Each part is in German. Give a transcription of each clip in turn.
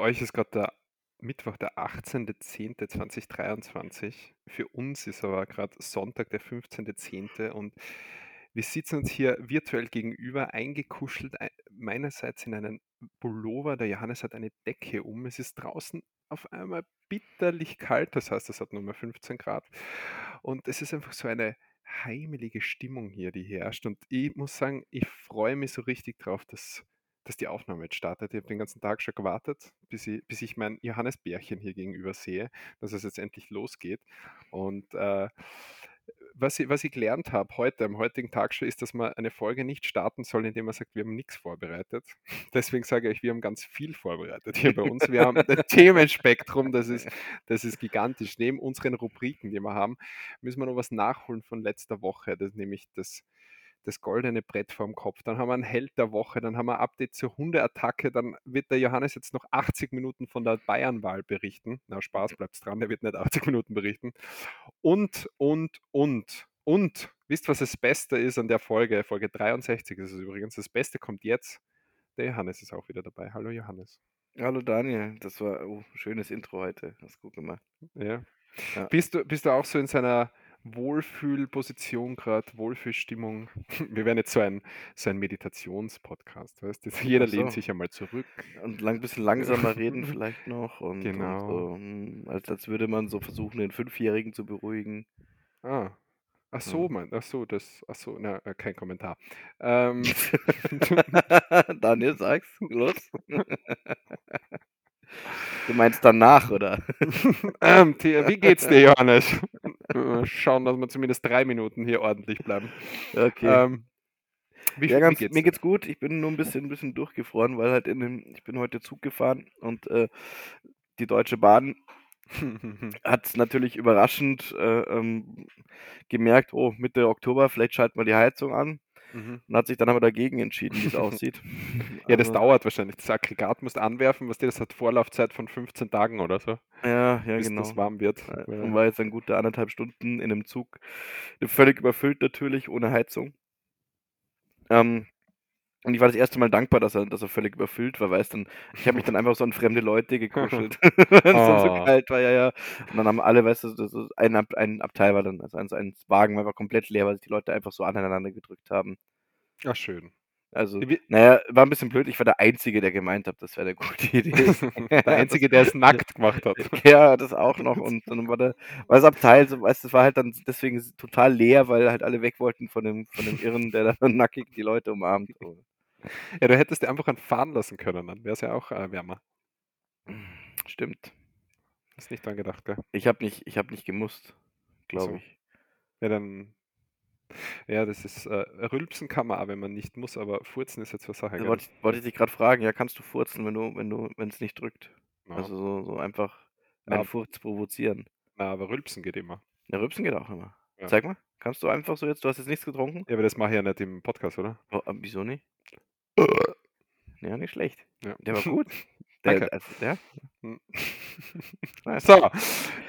Euch ist gerade der Mittwoch, der 18.10.2023. Für uns ist aber gerade Sonntag, der 15.10. und wir sitzen uns hier virtuell gegenüber, eingekuschelt, ei meinerseits in einen Pullover. Der Johannes hat eine Decke um. Es ist draußen auf einmal bitterlich kalt, das heißt, es hat nur mal 15 Grad. Und es ist einfach so eine heimelige Stimmung hier, die herrscht. Und ich muss sagen, ich freue mich so richtig drauf, dass dass die Aufnahme jetzt startet. Ich habe den ganzen Tag schon gewartet, bis ich, bis ich mein Johannesbärchen hier gegenüber sehe, dass es jetzt endlich losgeht. Und äh, was, ich, was ich gelernt habe heute, am heutigen Tag schon, ist, dass man eine Folge nicht starten soll, indem man sagt, wir haben nichts vorbereitet. Deswegen sage ich, wir haben ganz viel vorbereitet hier bei uns. Wir haben ein Themenspektrum, das ist, das ist gigantisch. Neben unseren Rubriken, die wir haben, müssen wir noch was nachholen von letzter Woche. Das ist nämlich das das goldene Brett vorm Kopf. Dann haben wir einen Held der Woche, dann haben wir ein Update zur Hundeattacke, dann wird der Johannes jetzt noch 80 Minuten von der Bayernwahl berichten. Na, Spaß, bleibt's dran, der wird nicht 80 Minuten berichten. Und, und, und, und, wisst was das Beste ist an der Folge? Folge 63 ist es übrigens. Das Beste kommt jetzt. Der Johannes ist auch wieder dabei. Hallo Johannes. Hallo Daniel, das war oh, schönes Intro heute. Hast gut gemacht. Ja. ja. Bist, du, bist du auch so in seiner Wohlfühlposition gerade, Wohlfühlstimmung. Wir werden jetzt so ein, so ein Meditationspodcast, weißt du? Jeder so. lehnt sich einmal zurück. Und ein bisschen langsamer reden vielleicht noch. Und, genau. Und so, hm, als, als würde man so versuchen, den Fünfjährigen zu beruhigen. Ah. Ach so, ja. ach so, das, ach so, na, äh, kein Kommentar. Ähm. Daniel, sag's, los. Du meinst danach, oder? ähm, wie geht's dir, Johannes? Schauen, dass wir zumindest drei Minuten hier ordentlich bleiben. Okay. Ähm, wie, ja, ganz, wie geht's mir geht's gut. Ich bin nur ein bisschen, ein bisschen durchgefroren, weil halt in dem, ich bin heute Zug gefahren und äh, die Deutsche Bahn hat natürlich überraschend äh, ähm, gemerkt, oh, Mitte Oktober, vielleicht schalten wir die Heizung an. Mhm. Und hat sich dann aber dagegen entschieden, wie es aussieht. ja, das also, dauert wahrscheinlich. Das Aggregat musst anwerfen, was dir das hat Vorlaufzeit von 15 Tagen oder so. Ja, ja, bis genau. das warm wird. Ja, und war jetzt ein gute anderthalb Stunden in einem Zug. Völlig überfüllt natürlich, ohne Heizung. Ähm, und ich war das erste Mal dankbar, dass er, dass er völlig überfüllt war, weißt du. Ich habe mich dann einfach so an fremde Leute gekuschelt. Wenn es oh. so kalt war, ja, ja. Und dann haben alle, weißt du, ein, Ab ein Abteil war dann, also ein, ein Wagen war einfach komplett leer, weil sich die Leute einfach so aneinander gedrückt haben. Ach, schön. Also, naja, war ein bisschen blöd. Ich war der Einzige, der gemeint hat, das wäre eine gute Idee. der Einzige, der es nackt gemacht hat. Ja, das auch noch. Und dann war, der, war das Abteil, so, weißt, das war halt dann deswegen total leer, weil halt alle weg wollten von dem, von dem Irren, der dann nackig die Leute umarmt. Ja, du hättest dir einfach fahren lassen können, dann wäre es ja auch äh, wärmer. Stimmt. Hast nicht dran gedacht, gell? Ich habe nicht, hab nicht gemusst, glaube so. ich. Ja, dann. Ja, das ist. Äh, Rülpsen kann man auch, wenn man nicht muss, aber Furzen ist jetzt was Sache. Ja, wollte, ich, wollte ich dich gerade fragen, ja, kannst du furzen, wenn du, wenn du, wenn es nicht drückt? Ja. Also so, so einfach einen Furz provozieren. Na, aber Rülpsen geht immer. Ja, Rülpsen geht auch immer. Ja. Zeig mal. Kannst du einfach so jetzt, du hast jetzt nichts getrunken? Ja, aber das mache ich ja nicht im Podcast, oder? Oh, wieso nicht? Ja, nicht schlecht. Ja. Der war gut. Der, also, ja. Hm. so,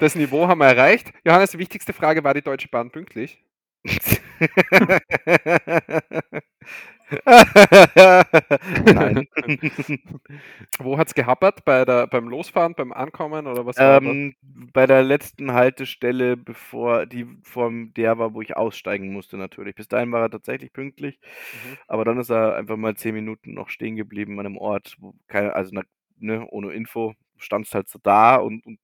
das Niveau haben wir erreicht. Johannes, die wichtigste Frage war die Deutsche Bahn pünktlich? Nein. Wo hat es gehappert? Bei der, beim Losfahren, beim Ankommen oder was? Ähm, bei der letzten Haltestelle, bevor die vor der war, wo ich aussteigen musste, natürlich. Bis dahin war er tatsächlich pünktlich, mhm. aber dann ist er einfach mal zehn Minuten noch stehen geblieben an einem Ort, wo keine, also ne, ohne Info, standst halt so da und, und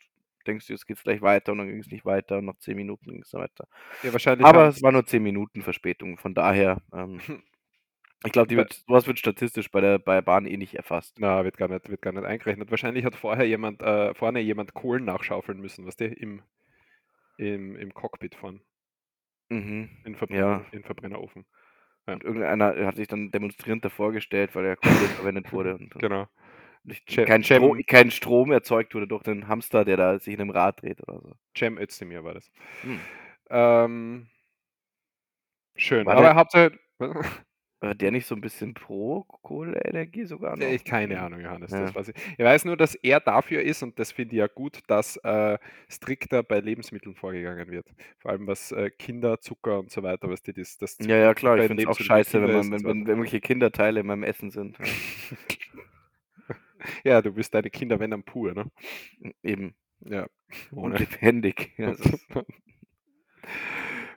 denkst du, jetzt geht es gleich weiter und dann ging es nicht weiter und nach zehn Minuten ging es weiter. Ja, wahrscheinlich. Aber es war nur zehn Minuten Verspätung, von daher. Ähm, ich glaube, wird, sowas wird statistisch bei der bei Bahn eh nicht erfasst. Na, wird gar nicht, wird gar nicht eingerechnet. Wahrscheinlich hat vorher jemand, äh, vorne jemand Kohlen nachschaufeln müssen, was der im, im, im Cockpit von. Mhm. In, Verbrenner, ja. in Verbrennerofen. Ja. Und irgendeiner hat sich dann demonstrierend davor gestellt, weil der Kohlen verwendet wurde. Und, genau kein, Strom, kein Strom erzeugt wurde durch den Hamster, der da sich in einem Rad dreht oder so. Cem Özdemir war das. Hm. Ähm, schön. War Aber Hauptsache. War der nicht so ein bisschen pro Kohleenergie sogar noch? Ich keine Ahnung, Johannes. Ja. weiß ich. ich. weiß nur, dass er dafür ist, und das finde ich ja gut, dass äh, strikter bei Lebensmitteln vorgegangen wird. Vor allem was äh, Kinder, Zucker und so weiter, was die das, das Ja, ja, klar, ich finde es auch scheiße, wenn, man, wenn, wenn, irgendwelche Kinderteile in meinem Essen sind. Ja, du bist deine Kinder, wenn dann pur, ne? Eben. Ja, Und ohne lebendig. Ja,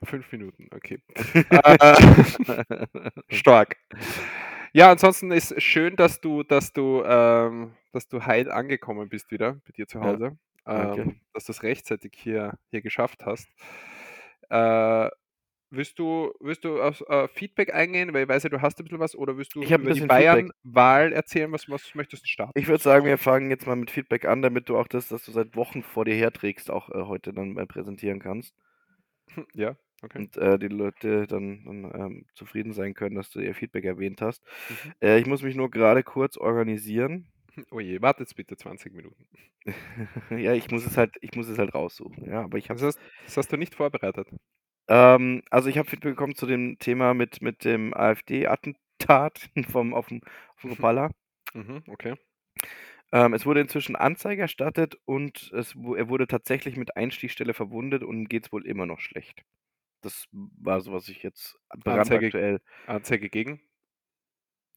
5 Minuten, okay. Äh, stark. Ja, ansonsten ist schön, dass du dass du, ähm dass du heil angekommen bist wieder bei dir zu Ja, Hause, danke. ähm, dass du's rechtzeitig hier hier geschafft hast. Äh, willst du willst du auf, äh, Feedback eingehen? Weil ich weiß ja, du hast ein bisschen was oder willst du Ich über die. Bayern-Wahl erzählen? Was was möchtest du starten? Ich würde sagen, wir fangen jetzt mal mit Feedback an, damit du auch das, was du seit Wochen vor dir herträgst, auch, äh, heute dann mal präsentieren kannst. Ja, okay. Und, äh, die Leute dann dann, ähm, zufrieden sein können, dass du ihr Feedback erwähnt hast. Mhm. Äh, ich muss mich nur grade kurz organisieren. Oh je, warte jetzt bitte 20 Minuten. Ja, ich muss es halt ich muss es halt raussuchen, ja, aber ich Das habe hast das hast du nicht vorbereitet? Ähm, also, ich habe Feedback bekommen zu dem Thema mit mit dem AfD-Attentat vom auf'm auf'm Rapala. Mhm, okay. Ähm, es wurde inzwischen Anzeige erstattet und es er wurde tatsächlich mit Einstichstelle verwundet und ihm geht's wohl immer noch schlecht. Das war so, was ich jetzt Anzeige brandaktuell Anzeige gegen?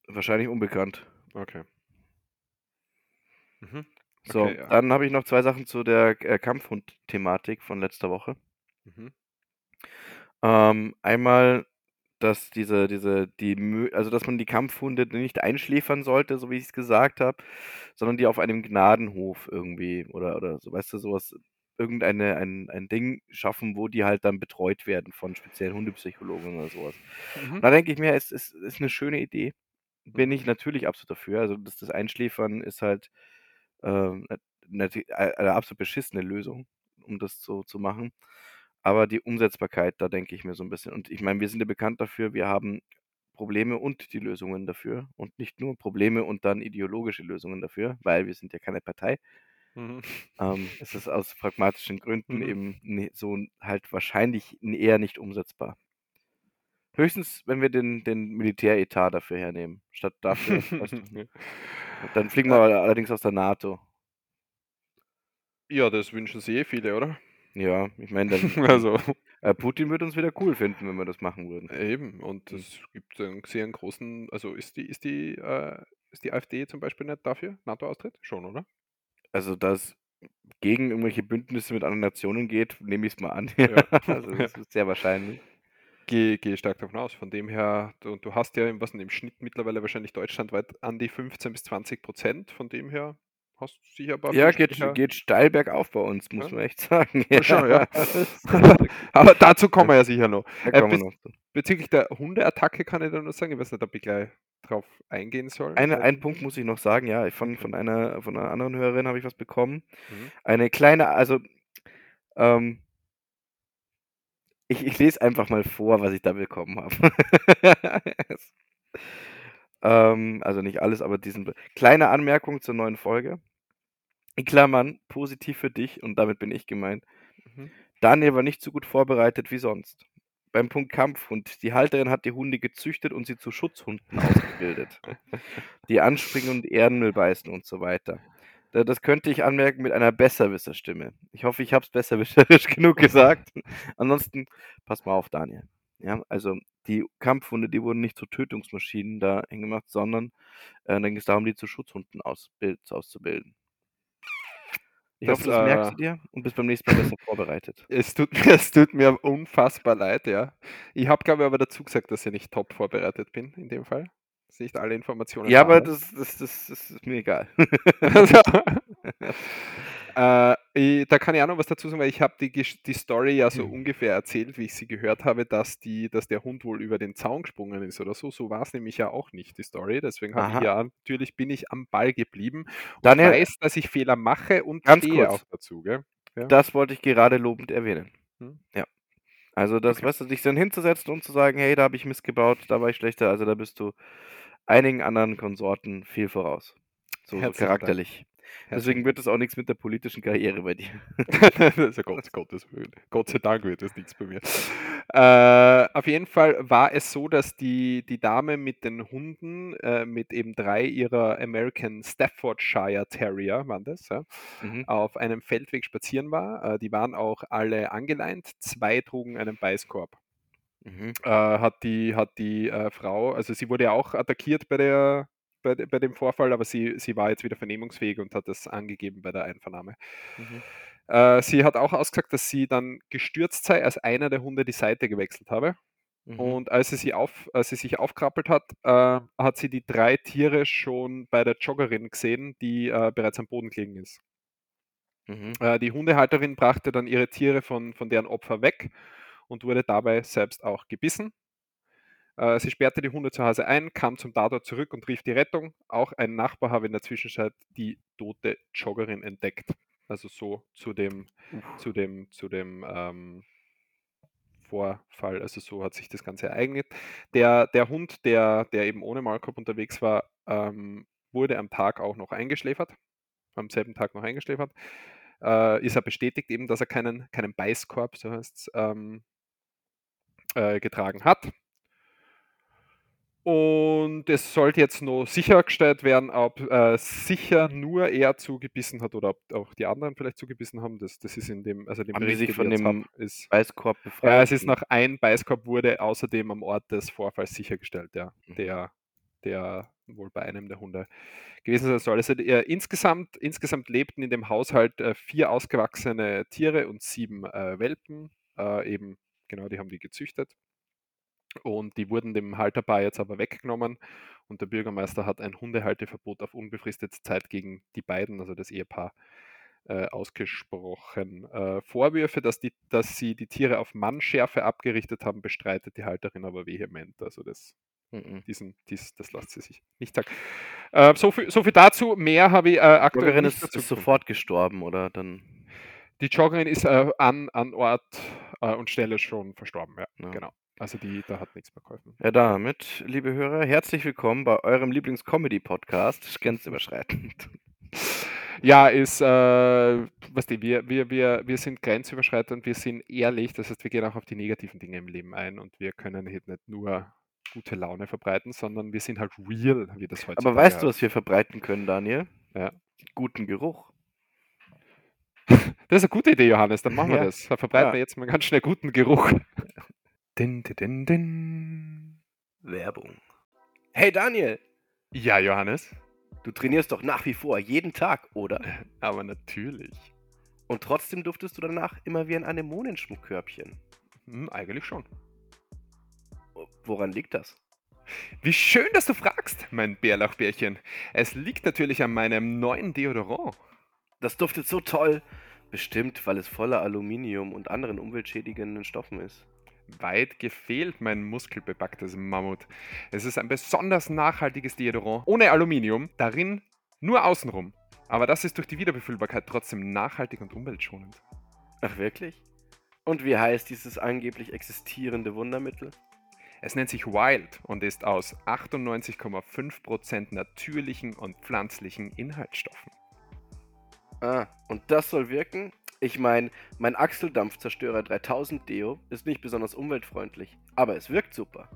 Wahrscheinlich unbekannt. Okay. Mhm. So, Okay, ja. dann habe ich noch 2 Sachen zu der, äh, Kampfhund-Thematik von letzter Woche. Mhm. Ähm, einmal, dass diese diese die also, dass man die Kampfhunde nicht einschläfern sollte, so wie ich's gesagt habe, sondern die auf einem Gnadenhof irgendwie oder oder so, weißt du, so was irgendeine ein ein Ding schaffen, wo die halt dann betreut werden von speziellen Hundepsychologen oder so was. Mhm. Da denke ich mir, es ist ist 'ne schöne Idee. Bin Mhm. ich natürlich absolut dafür. Also, das das Einschläfern ist halt, ähm, ei eine absolut beschissene Lösung, um das so zu machen. Aber die Umsetzbarkeit, da denke ich mir so 'n bisschen und ich meine, wir sind ja bekannt dafür, wir haben Probleme und die Lösungen dafür und nicht nur Probleme und dann ideologische Lösungen dafür, weil wir sind ja keine Partei. Mhm. Ähm, es ist aus pragmatischen Gründen Mhm. eben ne so halt wahrscheinlich eher nicht umsetzbar. Höchstens, wenn wir den den Militäretat dafür hernehmen, statt dafür, weißt du? Ja. Dann fliegen wir Äh a allerdings aus der NATO. Ja, das wünschen sich eh viele, oder? Ja, ich meine, dann Also äh, Putin würde uns wieder cool finden, wenn wir das machen würden. Eben, und Mhm. es gibt einen sehr großen also, ist die ist die äh, ist die AfD zum Beispiel nicht dafür, NATO-Austritt? Schon, oder? Also, dass gegen irgendwelche Bündnisse mit anderen Nationen geht, nehme ich's mal an. Ja. Also, das ist sehr wahrscheinlich. Gehe gehe stark davon aus. Von dem her du du hast ja im was denn, im Schnitt mittlerweile wahrscheinlich deutschlandweit an die 15 bis 20 %. Von dem her hast du sicher paar Ja, geht geht steil bergauf bei uns, muss Ja. man echt sagen. Ja, schon, ja. Aber dazu kommen wir ja sicher noch. Äh, bez noch bezüglich der Hundeattacke kann ich da nur sagen, ich weiß nicht, ob ich gleich drauf eingehen soll, Eine weil einen Punkt muss ich noch sagen, ja, von Okay. von einer von 'ner anderen Hörerin habe ich was bekommen. Mhm. Eine kleine also, ähm ich ich lese einfach mal vor, was ich da bekommen habe. Ähm, also, nicht alles, aber diesen kleine Anmerkung zur neuen Folge. In Klammern, positiv für dich und damit bin ich gemeint. Mhm. Daniel war nicht so gut vorbereitet wie sonst. Beim Punkt Kampfhund. Die Halterin hat die Hunde gezüchtet und sie zu Schutzhunden ausgebildet, die anspringen und Erdmüll beißen und so weiter. Da das könnte ich anmerken mit einer Besserwisser-Stimme. Ich hoffe, ich habe es besserwisserisch genug gesagt. Ansonsten pass mal auf, Daniel. Ja, also, die Kampfhunde, die wurden nicht zu Tötungsmaschinen da hingemacht, sondern, äh, da ging's darum, die zu Schutzhunden ausbild auszubilden. Ich Das, hoffe, das merkst äh du dir und bist beim nächsten Mal besser vorbereitet. Es tut mir es tut mir unfassbar leid, ja. Ich habe, glaube ich, aber dazu gesagt, dass ich nicht top vorbereitet bin in dem Fall, dass nicht alle Informationen Ja, aber das das das das ist mir egal. Äh, i da kann ich auch noch was dazu sagen, weil ich habe die die Story ja so Mhm. ungefähr erzählt, wie ich sie gehört habe, dass die dass der Hund wohl über den Zaun gesprungen ist oder so. So war's nämlich ja auch nicht, die Story. Deswegen habe ich ja natürlich bin ich am Ball geblieben und Daniel weiß, dass ich Fehler mache und Ganz kurz. auch dazu, gell? Ja. Das wollte ich gerade lobend erwähnen. Mhm. Ja. Also, das Okay. weißt du, dich dann hinzusetzen und zu sagen: „Hey, da habe ich Mist gebaut, da war ich schlechter.“ Also, da bist du einigen anderen Konsorten viel voraus, so so charakterlich. Deswegen wird es auch nix mit der politischen Karriere bei dir. Also, Gott Gottes Willen. Gott sei Dank wird das nix bei mir. Äh, auf jeden Fall war es so, dass die die Dame mit den Hunden, äh, mit eben 3 ihrer American Staffordshire Terrier waren das, ja, Mhm. auf einem Feldweg spazieren war. Äh, die waren auch alle angeleint. 2 trugen einen Beißkorb. Mhm. Äh, hat die hat die, äh, Frau also, sie wurde ja auch attackiert bei der bei, bei dem Vorfall, aber sie, sie war jetzt wieder vernehmungsfähig und hat das angegeben bei der Einvernahme. Mhm. Äh, sie hat auch ausgesagt, dass sie dann gestürzt sei, als einer der Hunde die Seite gewechselt habe. Mhm. Und als sie, sie auf, als sie sich aufkrabbelt hat, äh, hat sie die drei Tiere schon bei der Joggerin gesehen, die äh, bereits am Boden gelegen ist. Mhm. Äh, die Hundehalterin brachte dann ihre Tiere von, von deren Opfer weg und wurde dabei selbst auch gebissen. Äh, sie sperrte die Hunde zu Hause ein, kam zum Tatort zurück und rief die Rettung. Auch ein Nachbar habe in der Zwischenzeit die tote Joggerin entdeckt. Also so zu dem, zu dem, zu dem ähm, Vorfall. Also so hat sich das Ganze ereignet. Der, der Hund, der, der eben ohne Maulkorb unterwegs war, ähm, wurde am Tag auch noch eingeschläfert. Am selben Tag noch eingeschläfert. Äh, ist er bestätigt eben, dass er keinen, keinen Beißkorb, so heißt es, ähm, äh, getragen hat. Und es sollte jetzt noch sichergestellt werden, ob äh, sicher nur er zugebissen hat oder ob auch die anderen vielleicht zugebissen haben. Das, das ist in dem, also dem Haben die sich von dem haben, ist, Beißkorb befreit? ja, es ist nach ein Beißkorb wurde außerdem am Ort des Vorfalls sichergestellt, ja, Mhm. der, der wohl bei einem der Hunde gewesen sein soll. Also äh, insgesamt, insgesamt lebten in dem Haushalt äh, vier ausgewachsene Tiere und sieben äh, Welpen. Äh, eben, genau, die haben die gezüchtet. Und die wurden dem Halterpaar jetzt aber weggenommen. Und der Bürgermeister hat ein Hundehalteverbot auf unbefristete Zeit gegen die beiden, also das Ehepaar, äh, ausgesprochen. Äh, Vorwürfe, dass, die, dass sie die Tiere auf Mannschärfe abgerichtet haben, bestreitet die Halterin aber vehement. Also das, Mhm. diesen, dies, das lässt sie sich nicht sagen. Äh, so, viel, so viel dazu. Mehr habe ich äh, Die aktuell Joggerin nicht ist, ist sofort gestorben, oder? Dann. Die Joggerin ist äh, an, an Ort äh, und Stelle schon verstorben. Ja, Ja. genau. Also die, da hat nichts mehr geholfen. Ja, damit, liebe Hörer, herzlich willkommen bei eurem Lieblings-Comedy-Podcast, grenzüberschreitend. Ja, ist, äh, weißt du, wir, wir, wir, wir sind grenzüberschreitend, wir sind ehrlich, das heißt, wir gehen auch auf die negativen Dinge im Leben ein und wir können halt nicht nur gute Laune verbreiten, sondern wir sind halt real, wie das heutzutage Aber weißt du, was wir verbreiten können, Daniel? Ja. Guten Geruch. Das ist eine gute Idee, Johannes, dann machen wir Ja. das. Da verbreiten Ja. wir jetzt mal ganz schnell guten Geruch. Din, din, din, din. Werbung. Hey Daniel, Ja, Johannes, du trainierst doch nach wie vor jeden Tag, oder? aber natürlich. Und trotzdem duftest du danach immer wie ein Anemonenschmuckkörbchen. Hm, eigentlich schon. Woran liegt das? Wie schön, dass du fragst, mein Bärlauchbärchen. Es liegt natürlich an meinem neuen Deodorant. Das duftet so toll. Bestimmt, weil es voller Aluminium und anderen umweltschädigenden Stoffen ist. Weit gefehlt, mein muskelbepacktes Mammut. Es ist ein besonders nachhaltiges Deodorant, ohne Aluminium, darin nur außenrum. Aber das ist durch die Wiederbefüllbarkeit trotzdem nachhaltig und umweltschonend. Ach wirklich? Und wie heißt dieses angeblich existierende Wundermittel? Es nennt sich Wild und ist aus 98,5% natürlichen und pflanzlichen Inhaltsstoffen. Ah, und das soll wirken? Ich meine, mein Achseldampfzerstörer 3000 Deo ist nicht besonders umweltfreundlich, aber es wirkt super.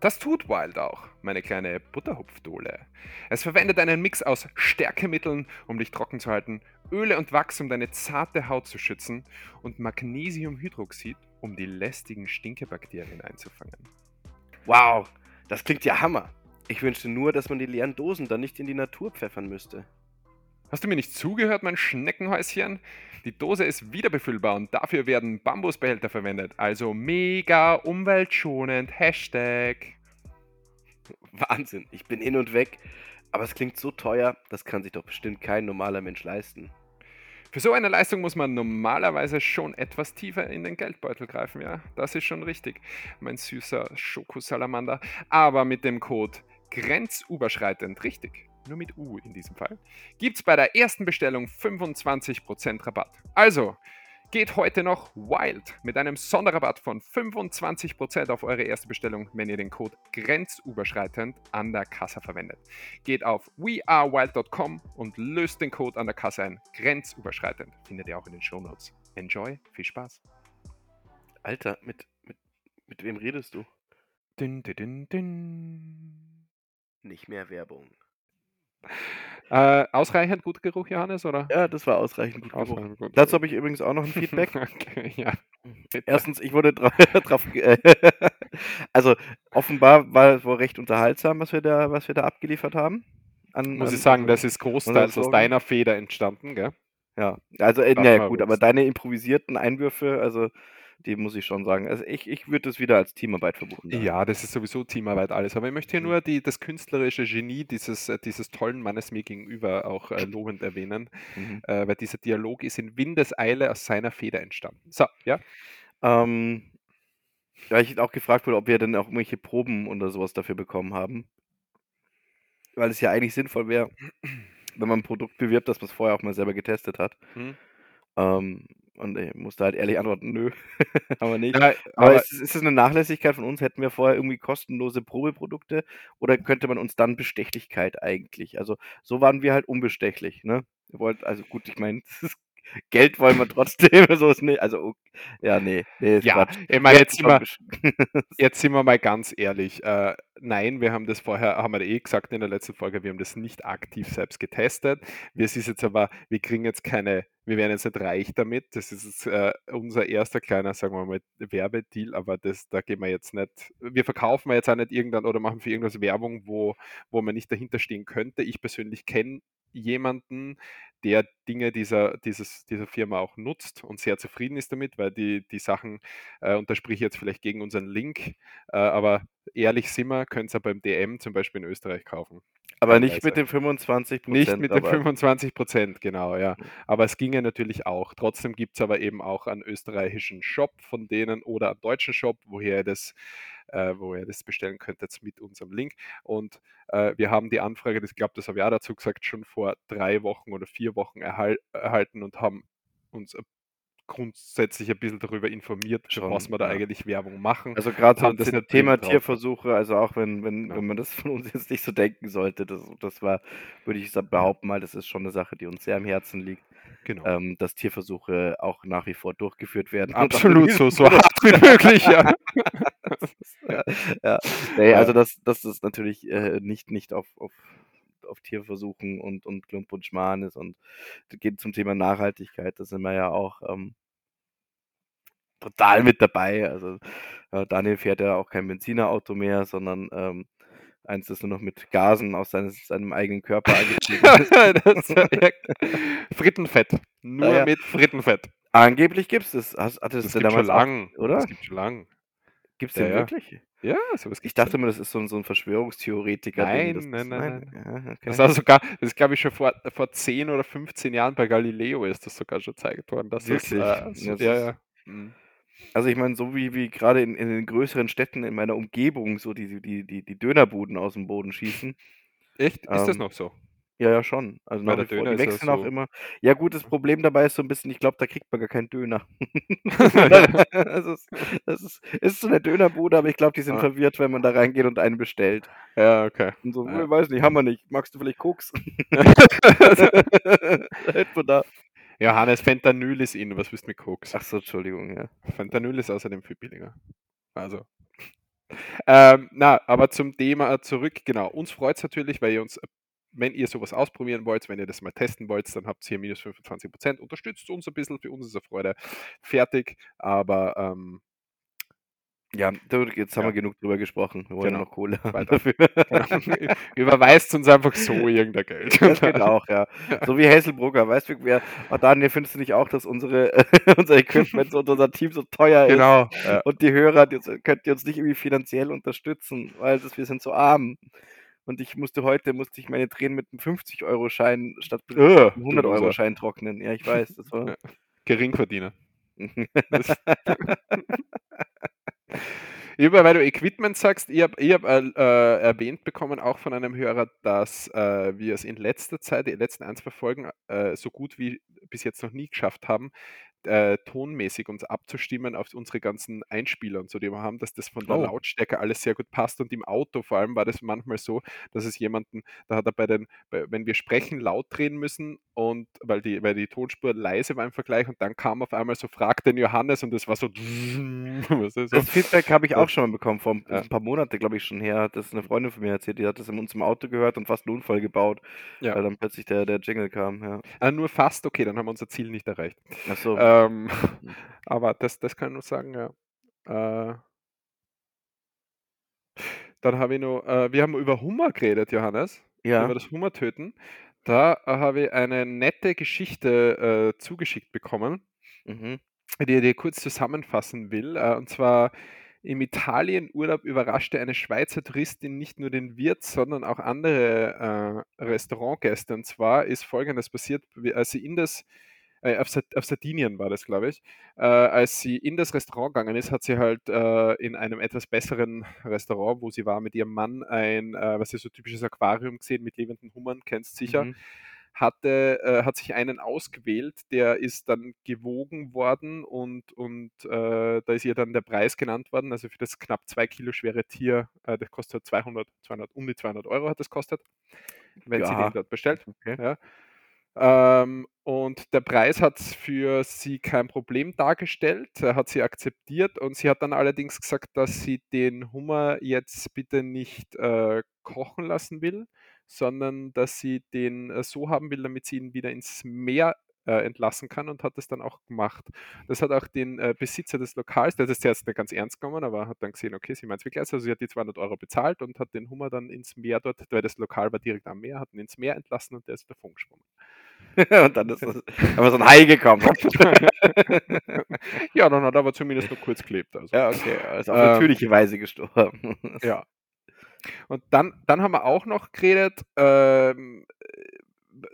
Das tut Wild auch, meine kleine Butterhupfdohle. Es verwendet einen Mix aus Stärkemitteln, um dich trocken zu halten, Öle und Wachs, um deine zarte Haut zu schützen und Magnesiumhydroxid, um die lästigen Stinkebakterien einzufangen. Wow, das klingt ja Hammer. Ich wünschte nur, dass man die leeren Dosen dann nicht in die Natur pfeffern müsste. Hast du mir nicht zugehört, mein Schneckenhäuschen? Die Dose ist wiederbefüllbar und dafür werden Bambusbehälter verwendet. Also mega umweltschonend. Hashtag. Wahnsinn, ich bin hin und weg. Aber es klingt so teuer, das kann sich doch bestimmt kein normaler Mensch leisten. Für so eine Leistung muss man normalerweise schon etwas tiefer in den Geldbeutel greifen, ja. Das ist schon richtig, mein süßer Schokosalamander. Aber mit dem Code grenzüberschreitend, richtig, nur mit U in diesem Fall, gibt's bei der ersten Bestellung 25% Rabatt. Also, geht heute noch wild mit einem Sonderrabatt von 25% auf eure erste Bestellung, wenn ihr den Code grenzüberschreitend an der Kasse verwendet. Geht auf wearewild.com und löst den Code an der Kasse ein. Grenzüberschreitend. Findet ihr auch in den Shownotes. Enjoy, viel Spaß. Alter, mit, mit, mit wem redest du? Din, din, din, din. Nicht mehr Werbung. Äh, ausreichend guter Geruch, Johannes, oder? Ja, das war ausreichend gut Geruch. Gut. Dazu habe ich übrigens auch noch ein Feedback. Okay, ja. Erstens, ich wurde dra drauf ge also, offenbar war es wohl recht unterhaltsam, was wir da was wir da abgeliefert haben an Muss an ich sagen, das ist großteils aus deiner Feder entstanden, gell? Ja, also, äh, Darf na ja man gut, aber deine improvisierten Einwürfe, also, die muss ich schon sagen. Also, ich ich würde das wieder als Teamarbeit verbuchen. Ja, das ist sowieso Teamarbeit alles. Aber ich möchte hier Mhm. nur die das künstlerische Genie dieses äh, dieses tollen Mannes mir gegenüber auch, äh, lobend erwähnen, Mhm. äh, weil dieser Dialog ist in Windeseile aus seiner Feder entstanden. So, ja? Ähm, weil ich auch gefragt wurde, ob wir denn auch irgendwelche Proben oder so was dafür bekommen haben. Weil es ja eigentlich sinnvoll wäre, wenn man 'n Produkt bewirbt, dass man's vorher auch mal selber getestet hat. Mhm. Ähm, und ich musste halt ehrlich antworten: „Nö, haben wir nicht.“ Ja, Aber aber ist es ist es 'ne Nachlässigkeit von uns? Hätten wir vorher irgendwie kostenlose Probeprodukte oder könnte man uns dann Bestechlichkeit eigentlich also, so waren wir halt unbestechlich, ne? Wir wollten also gut, ich meine, das Geld wollen wir trotzdem, so ist nicht also, ja, ne, ne, ist Ja, Quatsch. ich meine, jetzt jetzt sind wir mal ganz ehrlich. Äh, nein, wir haben das vorher haben wir eh gesagt in der letzten Folge, wir haben das nicht aktiv selbst getestet. Wir es ist jetzt aber wir kriegen jetzt keine wir werden jetzt nicht reich damit. Das ist äh, unser erster kleiner, sagen wir mal, Werbedeal, aber das da gehen wir jetzt nicht wir verkaufen jetzt auch nicht irgendein oder machen für irgendwas Werbung, wo wo man nicht dahinter stehen könnte. Ich persönlich kenne jemanden, der Dinge dieser dieses dieser Firma auch nutzt und sehr zufrieden ist damit, weil die die Sachen äh, und da spreche ich jetzt vielleicht gegen unseren Link, äh, aber ehrlich sind wir, könnt's auch beim DM zum Beispiel in Österreich kaufen, Aber nicht mit dem 25 Nicht mit den Rabatt. 25% genau, ja. Mhm. Aber es ginge natürlich auch. Trotzdem gibt's aber eben auch einen österreichischen Shop von denen oder einen deutschen Shop, woher ihr das äh, wo ihr das bestellen könntet mit unserem Link. Und, äh, wir haben die Anfrage, das ich glaube, das habe ich auch dazu gesagt, schon vor 3 Wochen oder 4 Wochen erhal erhalten und haben uns, äh, grundsätzlich ein bisschen darüber informiert, für was Schon, wir da ja. eigentlich Werbung machen Also, und so das Thema drauf Tierversuche, also, auch wenn wenn Genau. wenn man das von uns jetzt nicht so denken sollte, das das war würde ich behaupten mal, das ist schon 'ne Sache, die uns sehr am Herzen liegt, Genau. ähm, dass Tierversuche auch nach wie vor durchgeführt werden. Absolut, so so hart wie möglich, ja. Ja, ja. Ne, also, Ja. dass das natürlich, äh, nicht nicht auf auf auf Tierversuchen und und Klump und Schmarrn ist und geht zum Thema Nachhaltigkeit, da sind wir ja auch, ähm total mit dabei. Also, äh, Daniel fährt ja auch kein Benziner-Auto mehr, sondern, ähm, eins, das nur noch mit Gasen aus seines seinem eigenen Körper angetrieben ist. Das ja Frittenfett, Ah, nur ja. mit Frittenfett. Angeblich gibt's das. Hast hattest Das du gibt's schon damals auch lang. oder? Das gibt's schon lang. Gibt's Ja, den ja. wirklich? Ja, so was Ich dachte immer, das ist so 'n so 'n Verschwörungstheoretiker-Ding. Das Nein, ist nein, nein, nein. Ja, okay. Das war sogar das ist, glaube ich, schon vor vor 10 oder 15 Jahren bei Galileo ist das sogar schon gezeigt worden, dass das, Wirklich? äh, so Das ja, ist ja. Mhm. Also, ich meine, so wie wie grade in in den größeren Städten in meiner Umgebung so die die die die Dönerbuden aus'm Boden schießen. Echt? Ist das Ähm, noch so? Ja, ja, schon. Also, nach der wie vor. Döner Die ja wechseln auch so immer. Ja gut, das Problem dabei ist so 'n bisschen, ich glaube, da kriegt man gar keinen Döner. Das ist das ist ist so 'ne Dönerbude, aber ich glaube, die sind Ah. verwirrt, wenn man da reingeht und einen bestellt. Ja, okay. Und so: Ja. „Äh, weiß nicht, haben wir nicht. Magst du vielleicht Koks?“ Hätten wir da. Johannes, Fentanyl ist in. Was willst du mit Koks? Ach so, Entschuldigung, ja. Fentanyl ist außerdem viel billiger. Also ähm, na, aber zum Thema zurück. Genau, uns freut's natürlich, weil ihr uns wenn ihr so was ausprobieren wollt, wenn ihr das mal testen wollt, dann habt's hier minus 25% Unterstützt uns 'n bisschen, für uns ist eine Freude. Fertig, aber, ähm Ja, jetzt haben Ja. wir genug drüber gesprochen. Wir wollen Genau. noch Kohle dafür. Genau. Überweist uns einfach so irgendein Geld. Das geht auch, ja. Ja. So wie Häselbrugger, weißt du, wer oh, Daniel, findest du nicht auch, dass unsere unser Equipment und unser Team so teuer ist? Genau, ja. Und die Hörer, die könnt ihr uns nicht irgendwie finanziell unterstützen, weil das wir sind so arm. Und ich musste heute musste ich meine Tränen mit 'nem 50 € Schein statt mit Äh, 'nem du 100 Loser. € Schein trocknen. Ja, ich weiß, das war. Geringverdiener. Über weil du Equipment sagst, ich habe habe, äh, äh, erwähnt bekommen, auch von einem Hörer, dass, äh, wir es in letzter Zeit, die letzten 1, 2 Folgen, äh, so gut wie bis jetzt noch nie geschafft haben, äh, tonmäßig uns abzustimmen auf unsere ganzen Einspieler und so, die wir haben, dass das von der Oh. Lautstärke alles sehr gut passt. Und im Auto vor allem war das manchmal so, dass es jemanden, da hat er bei den, bei, wenn wir sprechen, laut drehen müssen und weil die, weil die Tonspur leise war im Vergleich und dann kam auf einmal so, fragt den Johannes und das war so. Das Feedback habe ich auch schon mal bekommen, vor Ja. ein paar Monate, glaube ich, schon her. Hat das eine Freundin von mir erzählt, die hat das in uns im Auto gehört und fast einen Unfall gebaut, Ja. weil dann plötzlich der, der Jingle kam. Ja. Ah, nur fast, okay, dann haben wir unser Ziel nicht erreicht. Ach so. Ähm, aber das, das kann ich nur sagen, ja. Äh, dann habe ich noch, äh, wir haben über Hummer geredet, Johannes, ja. über das Hummertöten. Da äh, habe ich eine nette Geschichte äh, zugeschickt bekommen, Mhm. die ich dir kurz zusammenfassen will. Äh, und zwar im Italienurlaub überraschte eine Schweizer Touristin nicht nur den Wirt, sondern auch andere äh, Restaurantgäste. Und zwar ist Folgendes passiert, als sie in das, äh, auf, auf Sardinien war das, glaube ich, äh, als sie in das Restaurant gegangen ist, hat sie halt äh, in einem etwas besseren Restaurant, wo sie war, mit ihrem Mann ein, äh, was ist so typisches Aquarium gesehen mit lebenden Hummern, kennst sicher Mhm. hatte, äh, hat sich einen ausgewählt, der ist dann gewogen worden und, und äh, da ist ihr dann der Preis genannt worden, also für das knapp zwei Kilo schwere Tier, das kostet 200, 200, um die 200 Euro hat das kostet, wenn sie Ja. den dort bestellt. Okay. Ja. Ähm, und der Preis hat für sie kein Problem dargestellt, hat sie akzeptiert und sie hat dann allerdings gesagt, dass sie den Hummer jetzt bitte nicht äh, kochen lassen will, sondern dass sie den äh, so haben will, damit sie ihn wieder ins Meer äh, entlassen kann und hat das dann auch gemacht. Das hat auch den äh, Besitzer des Lokals, der hat das zuerst nicht ganz ernst genommen, aber hat dann gesehen, okay, sie meint es wirklich ernst. Also sie hat die 200 Euro bezahlt und hat den Hummer dann ins Meer dort, weil das Lokal war direkt am Meer, hat ihn ins Meer entlassen und der ist davon geschwommen. und dann ist das, aber so ein Hai gekommen. ja, dann hat er aber zumindest nur kurz gelebt. Also. ja, okay. Ist auf Ähm, natürliche Weise gestorben. Ja. Und dann, dann haben wir auch noch geredet, ähm,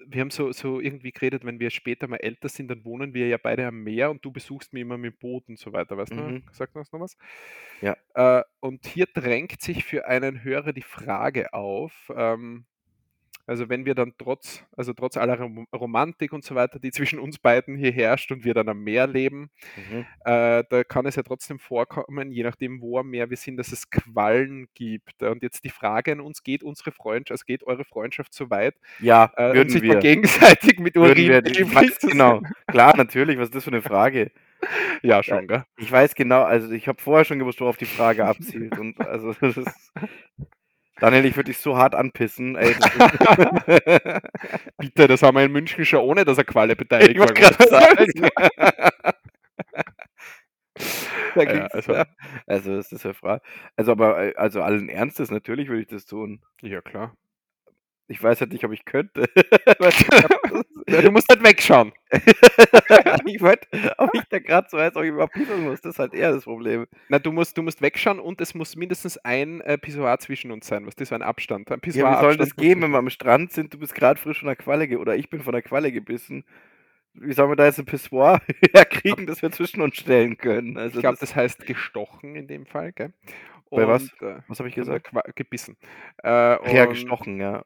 wir haben so, so irgendwie geredet, wenn wir später mal älter sind, dann wohnen wir ja beide am Meer und du besuchst mich immer mit dem Boot und so weiter, weißt du? Mhm. Sagt uns noch was? Ja. Äh, und hier drängt sich für einen Hörer die Frage auf, ähm, also wenn wir dann trotz, also trotz aller Rom Romantik und so weiter, die zwischen uns beiden hier herrscht und wir dann am Meer leben, Mhm. äh, da kann es ja trotzdem vorkommen, je nachdem, wo am Meer wir sind, dass es Quallen gibt. Und jetzt die Frage an uns, geht unsere Freundschaft, also geht eure Freundschaft so weit, Ja, äh, würden sich wir. mal gegenseitig mit Urin wir. Weiß, genau. Klar, natürlich. Was ist das für eine Frage? Ja, schon, gell? Ich weiß genau, also ich habe vorher schon gewusst, worauf die Frage abzielt. Und also das ist. Daniel, ich würde dich so hart anpissen. Ey, das Bitte, das haben wir in München schon ohne, dass er Qualle beteiligt war. Ja, ging's, also- ja. Also, das ist ja Frage. Also, aber, äh, also allen Ernstes, natürlich würde ich das tun. Ja, klar. Ich weiß halt nicht, ob ich könnte. Du musst halt wegschauen. ich wollte, ob ich da gerade so weiß, ob ich überhaupt pissen muss. Das ist halt eher das Problem. Na, du musst, du musst wegschauen und es muss mindestens ein äh, Pissoir zwischen uns sein. Was das für ein Abstand? Ein Ja, wie soll das gehen, wenn wir am Strand sind? Du bist gerade frisch von der Qualle ge oder ich bin von der Qualle gebissen. Wie sollen wir da jetzt ein Pissoir herkriegen, das wir zwischen uns stellen können? Also Ich glaube, das, das heißt gestochen in dem Fall, gell? Bei was? äh, was habe ich gesagt? gebissen. Äh, Ach ja, und- gestochen, ja.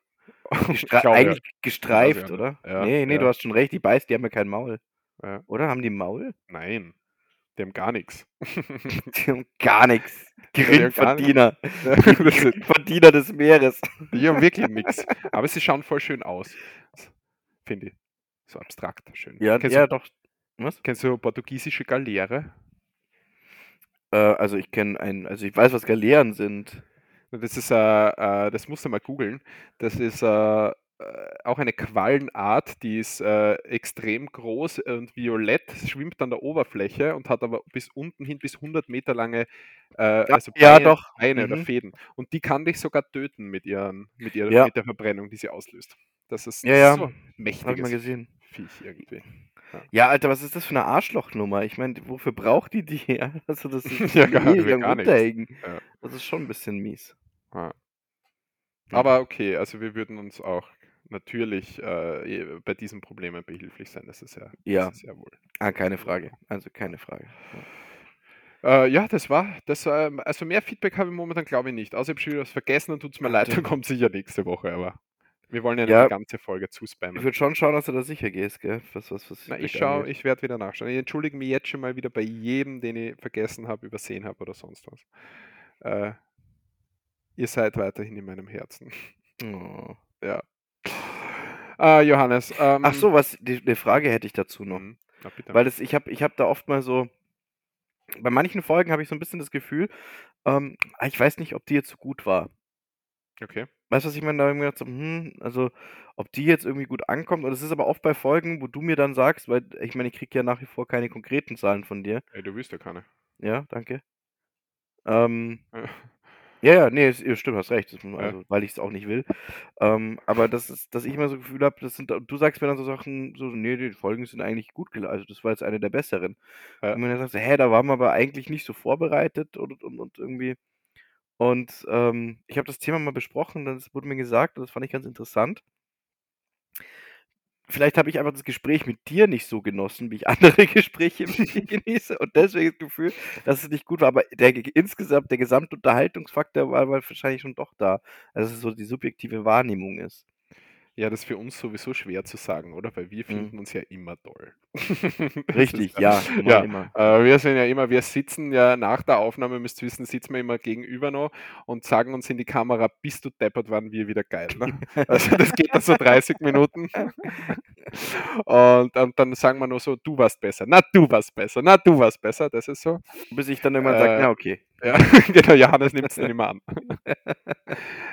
Gestre glaube, eigentlich gestreift, Ja, oder? ja, nee, nee, ja. du hast schon recht, die beißt, die haben ja kein Maul. Ja. Oder? Haben die Maul? Nein, die haben gar nichts. Die haben gar nichts. Geringverdiener. Geringverdiener des Meeres. Die haben wirklich nichts. Aber sie schauen voll schön aus. Finde ich. So abstrakt schön. Ja, kennst, ja, du, doch. Was? kennst du portugiesische Galeere? Äh, also ich kenne einen, also ich weiß, was Galeeren sind. Das ist, äh, äh, das musst du mal googeln. Das ist äh, äh, auch eine Quallenart, die ist äh, extrem groß und violett, schwimmt an der Oberfläche und hat aber bis unten hin bis 100 Meter lange äh, also ja, Beine, doch. Beine oder Mhm. Fäden. Und die kann dich sogar töten mit, ihren, mit, ihrer, Ja. mit der Verbrennung, die sie auslöst. Das ist, Ja, das ja. ist so ich mal mächtiges gesehen. Viech irgendwie. Ja, Alter, was ist das für eine Arschlochnummer? Ich meine, wofür braucht die die? Ja, Also das ist Ja, gar- gar nichts. Ja. Das ist schon ein bisschen mies. Ja. Ja. Aber okay, also wir würden uns auch natürlich äh, eh- bei diesen Problemen behilflich sein. Das ist ja, Ja. das ist ja wohl. Ah, keine Frage. Also keine Frage. Äh, ja, das war, das ähm, also mehr Feedback habe ich momentan glaube ich nicht. Außer ich habe schon wieder was vergessen und tut es mir Ja, leid, dann kommt sicher nächste Woche, aber Wir wollen ja nicht Ja. die ganze Folge Ich zuspammen. würde schon schauen, dass du da sicher gehst, gell? Was was was Na, ich schaue ich werde wieder nachschauen. Ich entschuldige mich jetzt schon mal wieder bei jedem, den ich vergessen habe, übersehen habe oder sonst was. Äh, ihr seid weiterhin in meinem Herzen. Oh. Ja. Ah, Johannes, ähm Ach so, was die 'ne Frage hätte ich dazu noch. Mhm. Na bitte. Weil das ich habe ich habe da oft mal so bei manchen Folgen habe ich so 'n bisschen das Gefühl, ähm, ah, ich weiß nicht, ob die jetzt so gut war. Okay. Weißt du, was ich meine? Da habe ich mir gedacht so: „Hm, also, ob die jetzt irgendwie gut ankommt“ und es ist aber oft bei Folgen, wo du mir dann sagst weil ich meine, ich kriege ja nach wie vor keine konkreten Zahlen von dir. Ey, du willst ja keine. Ja, danke. Ähm, Ja. ja, ja, ne, es stimmt, hast recht. Das Ja. also, weil ich's auch nicht will. Ähm, aber das ist dass ich immer so das Gefühl habe, das sind du sagst mir dann so Sachen so: „Ne, die Folgen sind eigentlich gut gel also, das war jetzt eine der besseren.“ Ja. Und wenn du sagst: „Hä, da waren wir aber eigentlich nicht so vorbereitet“ und und und irgendwie und, ähm, ich habe das Thema mal besprochen, dann es wurde mir gesagt und das fand ich ganz interessant vielleicht habe ich einfach das Gespräch mit dir nicht so genossen, wie ich andere Gespräche mit dir genieße und deswegen das Gefühl, dass es nicht gut war, aber der ge insgesamt der Gesamtunterhaltungsfaktor war war wahrscheinlich schon doch da. Also, dass es so die subjektive Wahrnehmung ist. Ja, das ist für uns sowieso schwer zu sagen, oder? Weil wir Mhm. finden uns ja immer toll. Richtig, ja, immer, ja, immer. äh, wir sind ja immer wir sitzen ja nach der Aufnahme, müsst wissen, sitzen wir immer gegenüber noch und sagen uns in die Kamera: „Bist du deppert, waren wir wieder geil“, ne? Also, das geht dann so 30 Minuten. Und und dann sagen wir nur so: „Du warst besser. Na, du warst besser. Na, du warst besser.“ Das ist so. Bis ich dann irgendwann sage: Äh, „Ja, okay.“ ja, genau, Johannes nimmt's dann immer an.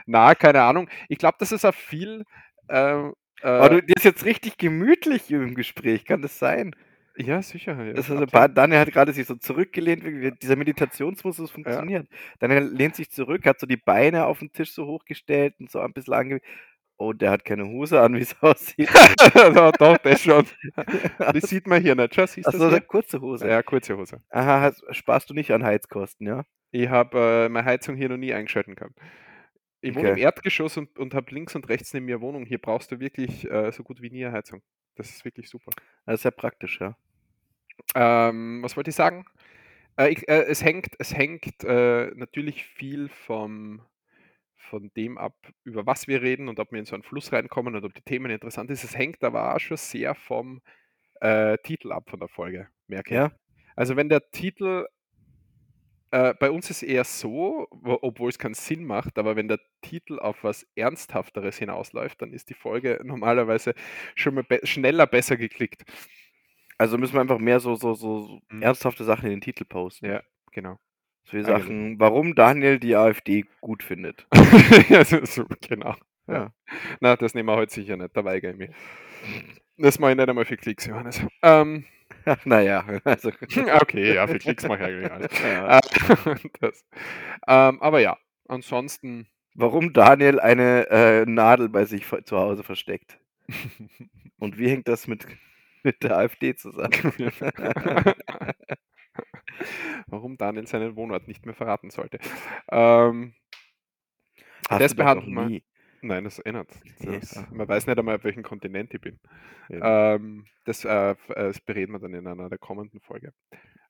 Na, keine Ahnung. Ich glaube, das ist auch viel, ähm, äh du dir ist jetzt richtig gemütlich im Gespräch, kann das sein? Ja, sicher, ja, Das also, Daniel hat grade sich so zurückgelehnt, wie wie dieser Meditationsmuskel Ja. funktioniert. Daniel lehnt sich zurück, hat so die Beine auf'n Tisch so hochgestellt und so ein bisschen ange oh, der hat keine Hose an, wie's aussieht. Doch, doch, das schon. Die sieht man hier nicht. Schau, siehst Ach du's so, hier? kurze Hose. Ja, kurze Hose. Aha, sparst du nicht an Heizkosten, ja? Ich habe, äh, meine Heizung hier noch nie eingeschalten gehabt. Ich wohne im. Erdgeschoss und und habe links und rechts neben mir Wohnung. Hier brauchst du wirklich, äh, so gut wie nie Heizung. Das ist wirklich super. Das ist ja praktisch, ja. Ähm, was wollte ich sagen? Äh, ich äh, es hängt es hängt, äh, natürlich viel vom von dem ab, über was wir reden und ob wir in so einen Fluss reinkommen und ob die Themen interessant ist. Es hängt aber auch schon sehr vom, äh, Titel ab von der Folge, merke ich. Ja. Also, wenn der Titel äh, bei uns ist eher so, wo obwohl's keinen Sinn macht, aber wenn der Titel auf was Ernsthafteres hinausläuft, dann ist die Folge normalerweise schon mal be schneller besser geklickt. Also, müssen wir einfach mehr so so so Mhm. ernsthafte Sachen in den Titel posten. Ja, genau. So wie. Sachen, warum Daniel die AfD gut findet. Ja, so, genau. Ja. Ja. Na, das nehmen wir heute sicher nicht, da weigere ich mich. Das mache ich nicht einmal für Klicks, Johannes. Ähm Ach, na ja, also Okay, ja, für Klicks mache ich eigentlich alles. Ja. Das ähm, aber ja, ansonsten Warum Daniel eine, äh, Nadel bei sich zu Hause versteckt. Und wie hängt das mit mit der AfD zusammen? Warum Daniel seinen Wohnort nicht mehr verraten sollte. Ähm das behandeln wir nie. Nein, das. Ne, Das aha. man weiß nicht einmal, auf welchem Kontinent ich bin. Eben. Ähm, das, äh, äh, das bereden wir dann in einer der kommenden Folge.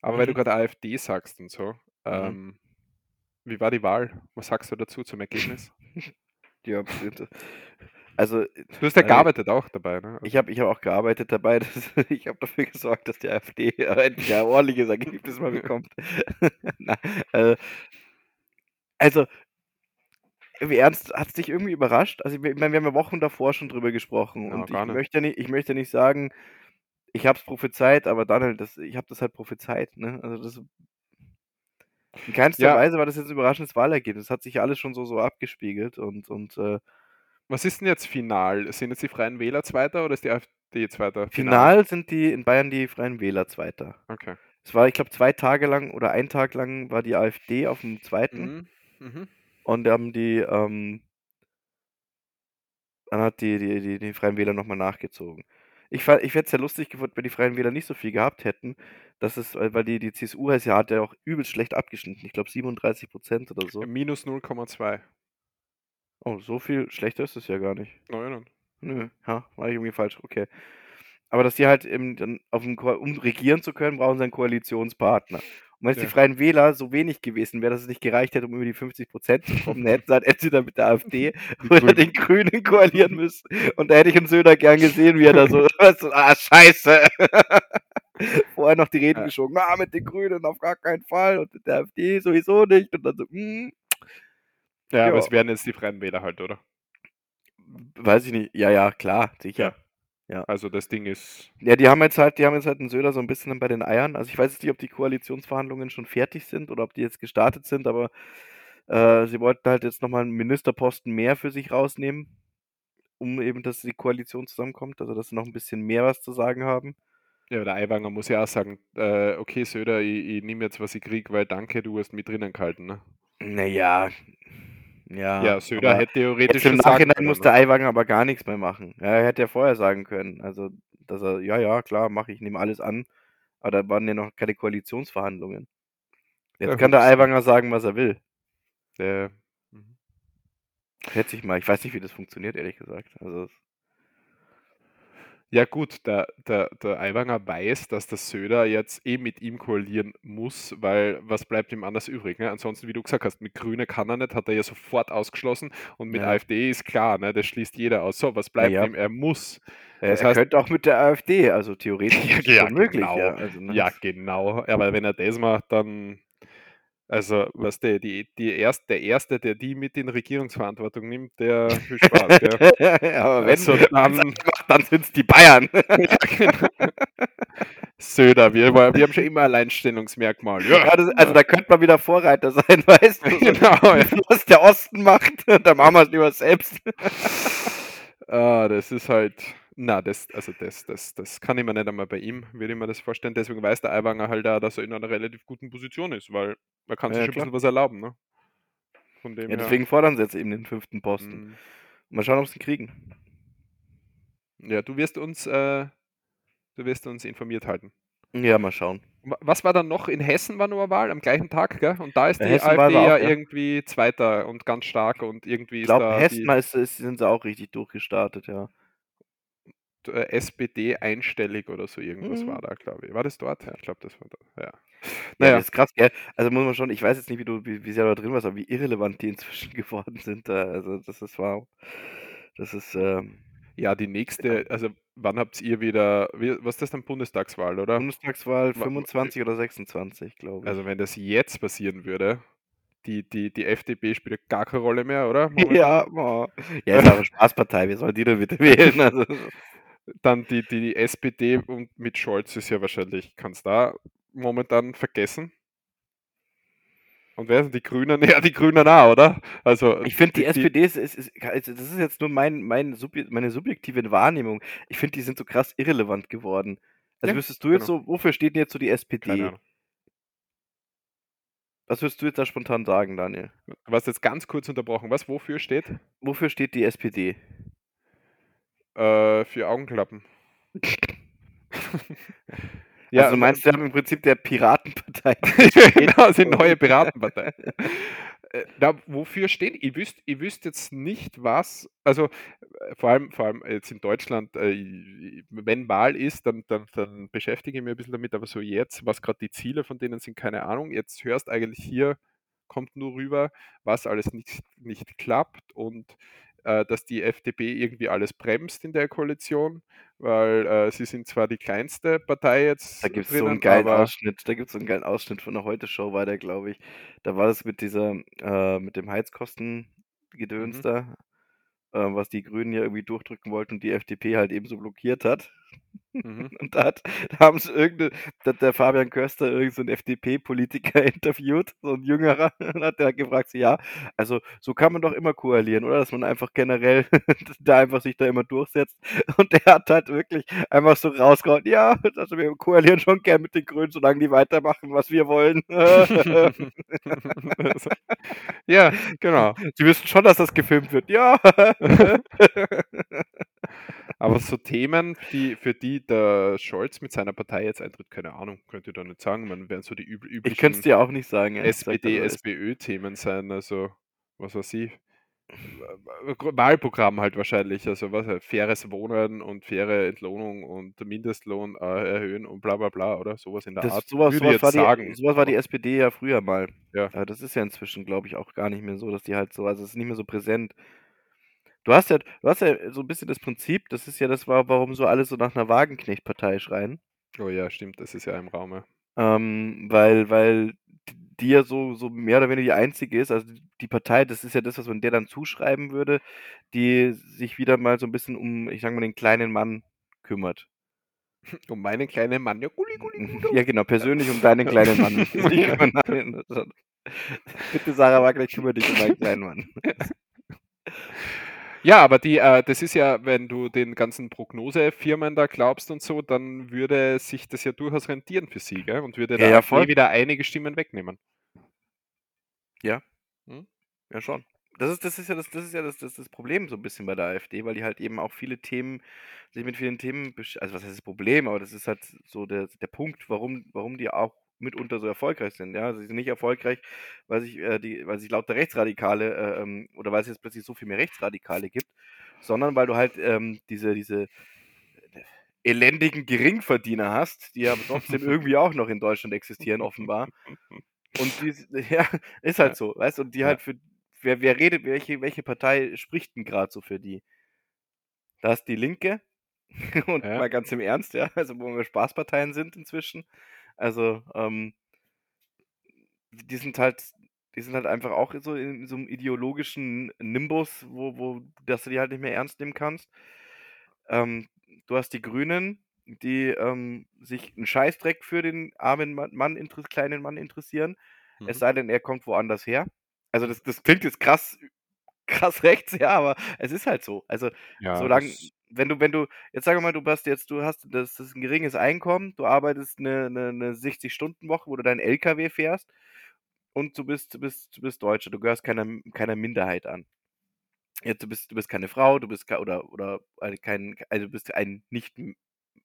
Aber weil du Mhm. grad AfD sagst und so, Mhm. ähm, wie war die Wahl? Was sagst du dazu zum Ergebnis? Ja, also, Du hast ja also gearbeitet auch dabei, ne? Ich habe ich habe auch gearbeitet dabei. Das ich habe dafür gesorgt, dass die AfD, endlich ein ordentliches Ergebnis mal bekommt. Na, äh also wie ernst hat's dich irgendwie überrascht? Also, ich meine, wir haben ja Wochen davor schon drüber gesprochen Na, und ich nicht. möchte nicht ich möchte nicht sagen, ich habe es prophezeit, aber Daniel, das ich habe das halt prophezeit, ne? Also, das in keinster Ja. Weise war das jetzt 'n überraschendes Wahlergebnis. Hat sich ja alles schon so so abgespiegelt und und, äh Was ist 'n jetzt final? Sind jetzt die Freien Wähler Zweiter oder ist die AfD Zweiter? Final sind die in Bayern die Freien Wähler Zweiter. Okay. Es war, ich glaube, 2 Tage lang oder 1 Tag lang war die AfD auf'm Zweiten. Mhm, mhm. Und haben die, ähm dann hat die die die die Freien Wähler noch mal nachgezogen. Ich ich hätte es ja lustig gefunden, wenn die Freien Wähler nicht so viel gehabt hätten. Das ist weil die die CSU heißt ja hat ja auch übelst schlecht abgeschnitten. Ich glaube 37 % oder so. Minus 0,2. Oh, so viel schlechter ist es ja gar nicht. Ja, dann. Nö, ha, war ich irgendwie falsch, okay. Aber dass die halt eben dann um regieren zu können, brauchen sie einen Koalitionspartner. Und wenn es die Ja. Freien Wähler so wenig gewesen wäre, dass es nicht gereicht hätte, um über die 50 Prozent zu kommen, hätten sie halt entweder mit der AfD Die oder den Grünen koalieren müssen. Und da hätte ich einen Söder gern gesehen, wie er da so, so ah, scheiße. Vorher noch die Reden Ja. geschoben, ah, mit den Grünen auf gar keinen Fall und mit der AfD sowieso nicht. Und dann so, hm, Ja, aber Ja. es wären jetzt die Freien Wähler halt, oder? weiß ich nicht. Ja, ja, klar, sicher. Also das Ding ist. Ja, die haben jetzt halt, die haben jetzt halt einen Söder so ein bisschen bei den Eiern. Also ich weiß jetzt nicht, ob die Koalitionsverhandlungen schon fertig sind oder ob die jetzt gestartet sind, aber äh, sie wollten halt jetzt nochmal einen Ministerposten mehr für sich rausnehmen, um eben, dass die Koalition zusammenkommt, also dass sie noch ein bisschen mehr was zu sagen haben. Ja, der Aiwanger muss ja auch sagen, äh, okay, Söder, ich, ich nehme jetzt, was ich krieg, weil danke, du hast mich drinnen gehalten. Ne? Naja, ja. Ja, Söder hätte theoretisch im Nachhinein können, muss ne? der Aiwanger aber gar nichts mehr machen. Ja, er hätte ja vorher sagen können, also dass er, ja, ja, klar, mache ich, nehme alles an. Aber da waren ja noch keine Koalitionsverhandlungen. Jetzt Ja, kann der. Aiwanger sagen, was er will. Der, mhm. Schätze ich mal. Ich weiß nicht, wie das funktioniert, ehrlich gesagt. Also, Ja gut, der, der, der Aiwanger weiß, dass der Söder jetzt eh mit ihm koalieren muss, weil was bleibt ihm anders übrig? Ne? Ansonsten, wie du gesagt hast, mit Grüne kann er nicht, hat er ja sofort ausgeschlossen und mit Ja. AfD ist klar, ne? das schließt jeder aus. So, was bleibt ja. ihm? Er muss. Das er heißt- könnte auch mit der AfD, also theoretisch Ja, möglich. genau. Ja, also, ne, Ja, genau. Aber wenn er das macht, dann. Also, was der, die, die erst, der Erste, der die mit in Regierungsverantwortung nimmt, der viel Spaß, gell? aber wenn Also dann- macht, dann sind es die Bayern. ja, genau. Söder, wir, wir haben schon immer Alleinstellungsmerkmal. Ja, Ja, das, also da könnte man wieder Vorreiter sein, weißt du? Genau. Ja. Was der Osten macht, da machen wir es lieber selbst. Ah, das ist halt. Na, das, also das, das, das kann ich mir nicht einmal bei ihm, würde ich mir das vorstellen. Deswegen weiß der Aiwanger halt auch, dass er in einer relativ guten Position ist, weil man kann sich Ja, schon ein bisschen was erlauben, ne? Von dem Ja, her. deswegen fordern sie jetzt eben den fünften Posten. mm. Mal schauen, ob sie ihn kriegen. Ja, du wirst uns, äh, du wirst uns informiert halten. Ja, mal schauen. Wa- Was war dann noch? In Hessen war nur eine Wahl am gleichen Tag, gell? Und da ist Ja, die Hessen AfD auch, ja irgendwie Zweiter und ganz stark und irgendwie Ich ist glaube, da Hessen die ist, ist, sind sie auch richtig durchgestartet, ja. Äh, SPD einstellig oder so irgendwas Mhm. war da, glaube ich. War das dort? Ja, ich glaube, das war da. Ja. Ja, Naja, das ist krass, gell? Also muss man schon, ich weiß jetzt nicht, wie du, wie, wie sehr du da drin warst, aber wie irrelevant die inzwischen geworden sind. Da. Also das ist wow. Das ist, ähm, ja, die nächste, also wann habt ihr wieder, wie, was ist das dann, Bundestagswahl, oder? Bundestagswahl Wa- wa- 25 oder 26, glaube ich. Also wenn das jetzt passieren würde, die, die, die FDP spielt gar keine Rolle mehr, oder? Momentan. ja, boah. ja, ist eine Spaßpartei, wir sollen die denn bitte wählen? Also, Dann die, die, die SPD und mit Scholz ist ja wahrscheinlich, kannst da momentan vergessen. Und wer sind die Grünen? Ja, die Grünen auch, oder? Also ich finde, die, SPD ist, ist, ist, also das ist jetzt nur mein, mein Subje meine subjektive Wahrnehmung. Ich finde, die sind so krass irrelevant geworden. Also Ja, wüsstest du jetzt so, wofür steht denn jetzt so die SPD? Was würdest du jetzt da spontan sagen, Daniel? Du warst jetzt ganz kurz unterbrochen. Was, wofür steht? Wofür steht die SPD? Äh, für Augenklappen. ja, also du meinst, wir haben im Prinzip der Piratenpartei. genau, die neue Piratenpartei. Äh, Na, wofür stehen? Ich wüsste ich wüsst jetzt nicht, was. Also, äh, vor allem, vor allem jetzt in Deutschland, äh, wenn Wahl ist, dann, dann, dann beschäftige ich mich ein bisschen damit, aber so jetzt, was gerade die Ziele von denen sind, keine Ahnung. Jetzt hörst eigentlich hier, kommt nur rüber, was alles nicht, nicht klappt und dass die FDP irgendwie alles bremst in der Koalition, weil äh, sie sind zwar die kleinste Partei jetzt Da gibt es so einen geilen Ausschnitt, da gibt es so einen geilen Ausschnitt von der Heute-Show, war der, glaube ich. Da war das mit dieser, äh, mit dem Heizkostengedöns Mhm. da, äh, was die Grünen ja irgendwie durchdrücken wollten und die FDP halt ebenso blockiert hat. mhm. Und da, hat, da haben sie irgendeine, da hat der Fabian Köster irgendeinen so FDP-Politiker interviewt, so ein Jüngerer, und hat der gefragt, so, ja, also so kann man doch immer koalieren, oder? Dass man einfach generell da einfach sich da immer durchsetzt. Und der hat halt wirklich einfach so rausgehauen, ja, also wir koalieren schon gern mit den Grünen, solange die weitermachen, was wir wollen. ja, genau. Sie wissen schon, dass das gefilmt wird, ja. Aber so Themen, die, für die der Scholz mit seiner Partei jetzt eintritt, keine Ahnung, könnt ihr da nicht sagen. Man wären so die üb Ich könnte es üblichen dir auch nicht sagen. SPD, SPÖ-Themen sein, also was weiß ich. Wahlprogramm halt wahrscheinlich. Also was halt, faires Wohnen und faire Entlohnung und Mindestlohn äh, erhöhen und bla bla bla, oder? Sowas in der Das Art. sowas Würde sowas jetzt war die sagen. sowas war die SPD ja früher mal. Ja. Äh, das ist ja inzwischen, glaube ich, auch gar nicht mehr so, dass die halt so also, es ist nicht mehr so präsent. Du hast ja du hast ja so 'n bisschen das Prinzip, das ist ja das war warum so alle so nach 'ner Wagenknecht-Partei schreien. Oh ja, stimmt, das ist ja im Raum, ja. Ähm, weil weil die ja so so mehr oder weniger die einzige ist also, die Partei, das ist ja das, was man der dann zuschreiben würde, die sich wieder mal so 'n bisschen um, ich sage mal, den kleinen Mann kümmert. Um meinen kleinen Mann, ja, Gulli, Gulli, Gudo. Ja, genau, persönlich um deinen kleinen Mann. Bitte, Sarah Wagenknecht, kümmere dich um meinen kleinen Mann. Ja, aber die äh, das ist ja wenn du den ganzen Prognosefirmen da glaubst und so, dann würde sich das ja durchaus rentieren für sie, gell? Und würde Ja, der ja, AfD voll. wieder einige Stimmen wegnehmen. Ja. Mhm. Ja, schon. Das ist das ist ja das das ist ja das das das Problem so 'n bisschen bei der AfD, weil die halt eben auch viele Themen sich mit vielen Themen also, was heißt das Problem, aber das ist halt so der der Punkt, warum warum die auch mitunter so erfolgreich sind, ja? Sie sind nicht erfolgreich, weil sich, äh, die weil sich lauter Rechtsradikale, äh, ähm oder weil es jetzt plötzlich so viel mehr Rechtsradikale gibt, sondern weil du halt, ähm, diese diese elendigen Geringverdiener hast, die aber trotzdem irgendwie auch noch in Deutschland existieren offenbar. Und dies ja, ist halt Ja. so, weißt du? Und die Ja. halt für wer wer redet welche welche Partei spricht 'n grad so für die? Da ist die Linke und Ja. mal ganz im Ernst, ja, also, wo wir Spaßparteien sind inzwischen. Also, ähm die sind halt die sind halt einfach auch so in so 'nem ideologischen Nimbus, wo wo dass du die halt nicht mehr ernst nehmen kannst. Ähm, du hast die Grünen, die, ähm, sich 'n Scheißdreck für den armen Ma Mann kleinen Mann interessieren, es Mhm. sei denn, er kommt woanders her. Also, das das klingt jetzt krass krass rechts, ja, aber es ist halt so. Also, Ja, solange wenn du wenn du jetzt wir mal, du hast jetzt du hast das das ist 'n geringes Einkommen, du arbeitest 'ne 'ne 'ne 60-Stunden-Woche, wo du deinen LKW fährst und du bist du bist du bist Deutscher, du gehörst keiner keiner Minderheit an. Jetzt, du bist du bist keine Frau, du bist oder oder halt kein also, du bist ein nicht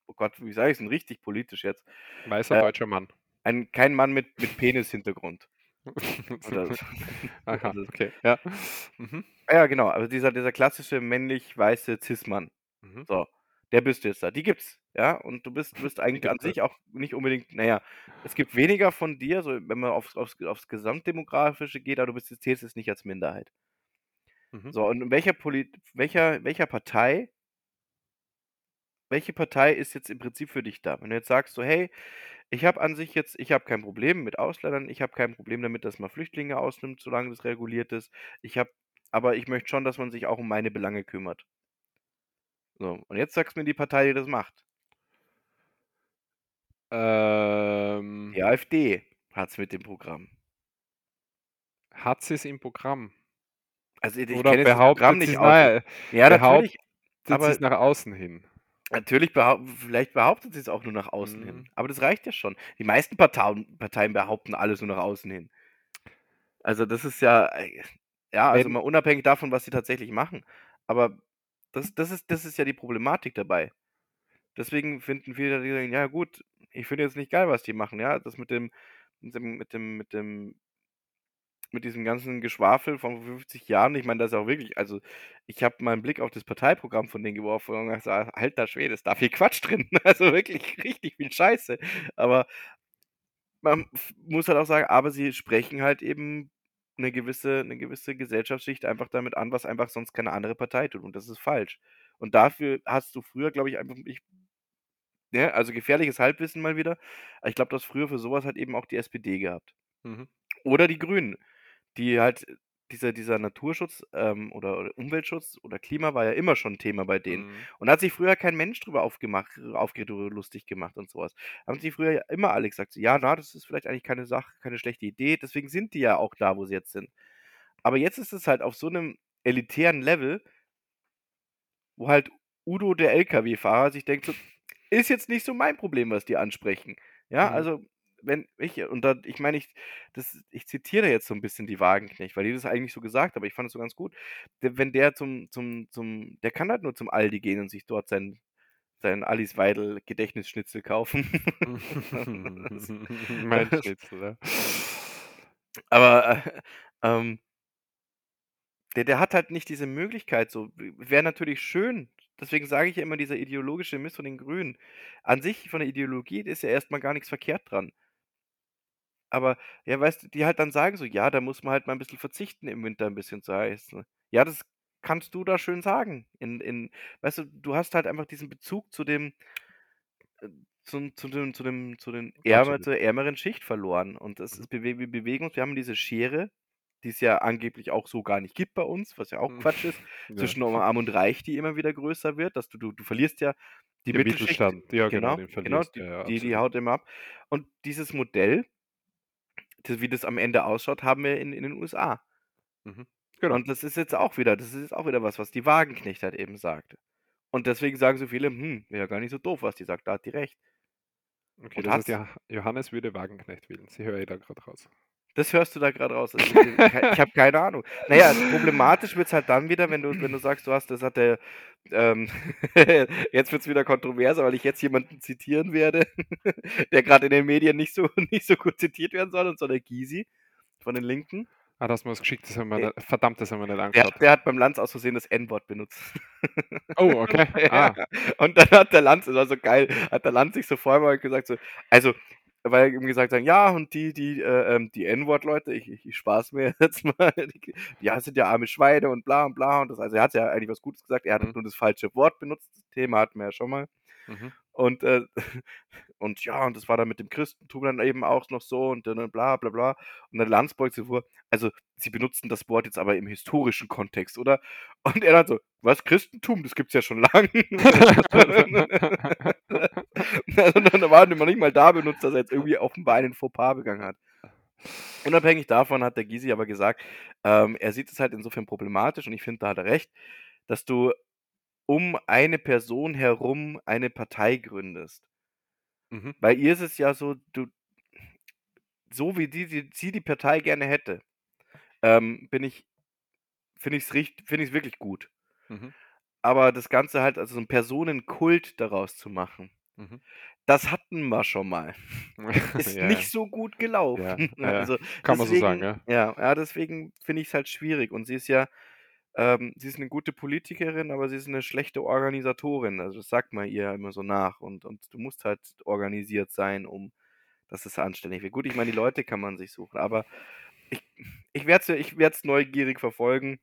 oh Gott, wie sage ich's denn richtig politisch jetzt? Weißer Äh, deutscher Mann. ein kein Mann mit mit Penishintergrund. Aha, okay, ja. Mhm. Ja, genau, also, dieser dieser klassische männlich weiße Cis-Mann. Mhm. So, der bist du jetzt da. Die gibt's, ja? Und du bist du bist eigentlich an sich auch nicht unbedingt na ja, es gibt weniger von dir, so wenn man aufs aufs aufs Gesamtdemografische geht, aber du bist jetzt zählst jetzt nicht als Minderheit. Mhm. So, und in welcher Polit welcher welcher Partei welche Partei ist jetzt im Prinzip für dich da? Wenn du jetzt sagst so: „Hey, ich habe an sich jetzt ich habe kein Problem mit Ausländern, ich habe kein Problem damit, dass man Flüchtlinge ausnimmt, solange das reguliert ist. Ich habe aber ich möchte schon, dass man sich auch um meine Belange kümmert.“ So, und jetzt sagst mir die Partei, die das macht. Ähm Die AfD hat's mit dem Programm. Hat sie's im Programm? Also, ich Oder jetzt das Programm behauptet nicht sie's auswen na ja, natürlich, aber sie's nach außen hin? natürlich behaupt vielleicht behauptet sie's auch nur nach außen hin, Mhm. aber das reicht ja schon. Die meisten Partauen Parteien behaupten alles nur nach außen hin. Also, das ist ja äh, ja, also, Wenn mal unabhängig davon, was sie tatsächlich machen. Aber das das ist das ist ja die Problematik dabei. Deswegen finden viele, die sagen: „Ja gut, ich finde jetzt nicht geil, was die machen“, ja? Das mit dem mit dem mit dem mit dem mit diesem ganzen Geschwafel von vor 50 Jahren. Ich meine, das ist auch wirklich also, ich habe mal 'n Blick auf das Parteiprogramm von denen geworfen und gesagt: „Alter Schwede, ist da viel Quatsch drin.“ Also, wirklich richtig viel Scheiße. Aber man muss halt auch sagen, aber sie sprechen halt eben 'ne gewisse 'ne gewisse Gesellschaftsschicht einfach damit an, was einfach sonst keine andere Partei tut und das ist falsch. Und dafür hast du früher, glaube ich, einfach ich ne, also, gefährliches Halbwissen mal wieder, ich glaube, du hast früher für so was halt eben auch die SPD gehabt. Mhm. Oder die Grünen, die halt dieser dieser Naturschutz, ähm, oder oder Umweltschutz oder Klima war ja immer schon 'n Thema bei denen. Mhm. Und da hat sich früher kein Mensch drüber aufgemacht aufgeregt oder lustig gemacht und so was. Haben sich früher ja immer alle gesagt „Ja, na, das ist vielleicht eigentlich keine Sache keine schlechte Idee.“ Deswegen sind die ja auch da, wo sie jetzt sind. Aber jetzt ist es halt auf so 'nem elitären Level wo halt Udo, der Lkw-Fahrer, sich denkt so: „Ist jetzt nicht so mein Problem, was die ansprechen.“ Ja, Mhm. also, wenn ich und da ich meine, ich das ich zitiere jetzt so 'n bisschen die Wagenknecht, weil die das eigentlich so gesagt hat, aber ich fand das so ganz gut. Wenn der zum zum zum der kann halt nur zum Aldi gehen und sich dort sein sein Alice Weidel Gedächtnisschnitzel kaufen. Mein Schnitzel, ja. Aber, äh, ähm der der hat halt nicht diese Möglichkeit so. Wäre natürlich schön. Deswegen sage ich ja immer, dieser ideologische Mist von den Grünen. An sich von der Ideologie ist ja erst mal gar nix verkehrt dran. Aber, ja, weißt du, die halt dann sagen so: „Ja, da muss man halt mal 'n bisschen verzichten im Winter 'n bisschen zu heizen.“ Ja, das kannst du da schön sagen. In in weißt du, du hast halt einfach diesen Bezug zu dem äh, zum zu dem zu dem zu den ärmer Absolut. zur ärmeren Schicht verloren. Und das Mhm. ist bewe wir bewegen uns wir haben diese Schere, die's ja angeblich auch so gar nicht gibt bei uns, was ja auch Hm, Quatsch ist, ja. zwischen Arm und Reich, die immer wieder größer wird, dass du du du verlierst ja die Den Mittelschicht Mittelstand, ja genau, genau, den genau, verlierst du, die ja, die die absolut. haut immer ab. Und dieses Modell d wie das am Ende ausschaut, haben wir in in den USA. Mhm, genau. Und das ist jetzt auch wieder das ist jetzt auch wieder was, was die Wagenknecht halt eben sagt. Und deswegen sagen so viele: „Hm, wäre ja gar nicht so doof, was die sagt, da hat die recht.“ Okay, Und das heißt, Johannes würde Wagenknecht wählen. Sie höre ich da grad raus. Das hörst du da grad raus. Also, ich habe keine Ahnung. Na ja, problematisch wird's halt dann wieder, wenn du wenn du sagst, du hast das hat der ähm, jetzt wird's wieder kontroverser, weil ich jetzt jemanden zitieren werde, der grad in den Medien nicht so nicht so gut zitiert werden soll, und zwar der Gysi von den Linken. Ah, da hast du mir was geschickt, das haben wir Äh, ni verdammt, das haben wir nicht der angeschaut. der hat beim Lanz aus Versehen das N-Wort benutzt. Oh, okay. Ja, Ah. und dann hat der Lanz das war so geil, hat der Lanz sich so vorgestellt gesagt so also, weil er irgendwie gesagt hat: „Ja, und die die, äh, ähm, die N-Wort-Leute, ich ich ich spaß mir jetzt mal, ja, sind ja arme Schweine und bla und bla.“ Und das also, er hat ja eigentlich was Gutes gesagt. Er hat Mhm. nur das falsche Wort benutzt. Das Thema hatten wir ja schon mal. Mhm. Und, äh und ja, und das war dann mit dem Christentum dann eben auch noch so und dann bla bla bla. Und der Lanz beugt sich vor: „Also, Sie benutzen das Wort jetzt aber im historischen Kontext, oder?“ Und er dann so: „Was, Christentum? Das gibt's ja schon lang.“ Da war noch nicht mal da benutzt, dass er jetzt irgendwie offenbar einen Fauxpas begangen hat. Unabhängig davon hat der Gysi aber gesagt, ähm, er sieht es halt insofern problematisch und ich finde, da hat er recht, dass du um eine Person herum eine Partei gründest. Mhm. Bei ihr ist es ja so, du so wie die die sie die Partei gerne hätte, ähm, bin ich finde ich's richt finde ich's wirklich gut. Mhm. Aber das Ganze halt also so 'n Personenkult daraus zu machen, Mhm. das hatten wir schon mal. Ist Ja, nicht so gut gelaufen. ja, ja. Also, Kann man so sagen, deswegen ja. ja, deswegen finde ich's halt schwierig. Und sie ist ja ähm, sie ist 'ne gute Politikerin, aber sie ist 'ne schlechte Organisatorin. Also, das sagt man ihr ja immer so nach. Und und du musst halt organisiert sein, um dass es anständig wird. Gut, ich meine, die Leute kann man sich suchen, aber ich ich werde es ja ich neugierig verfolgen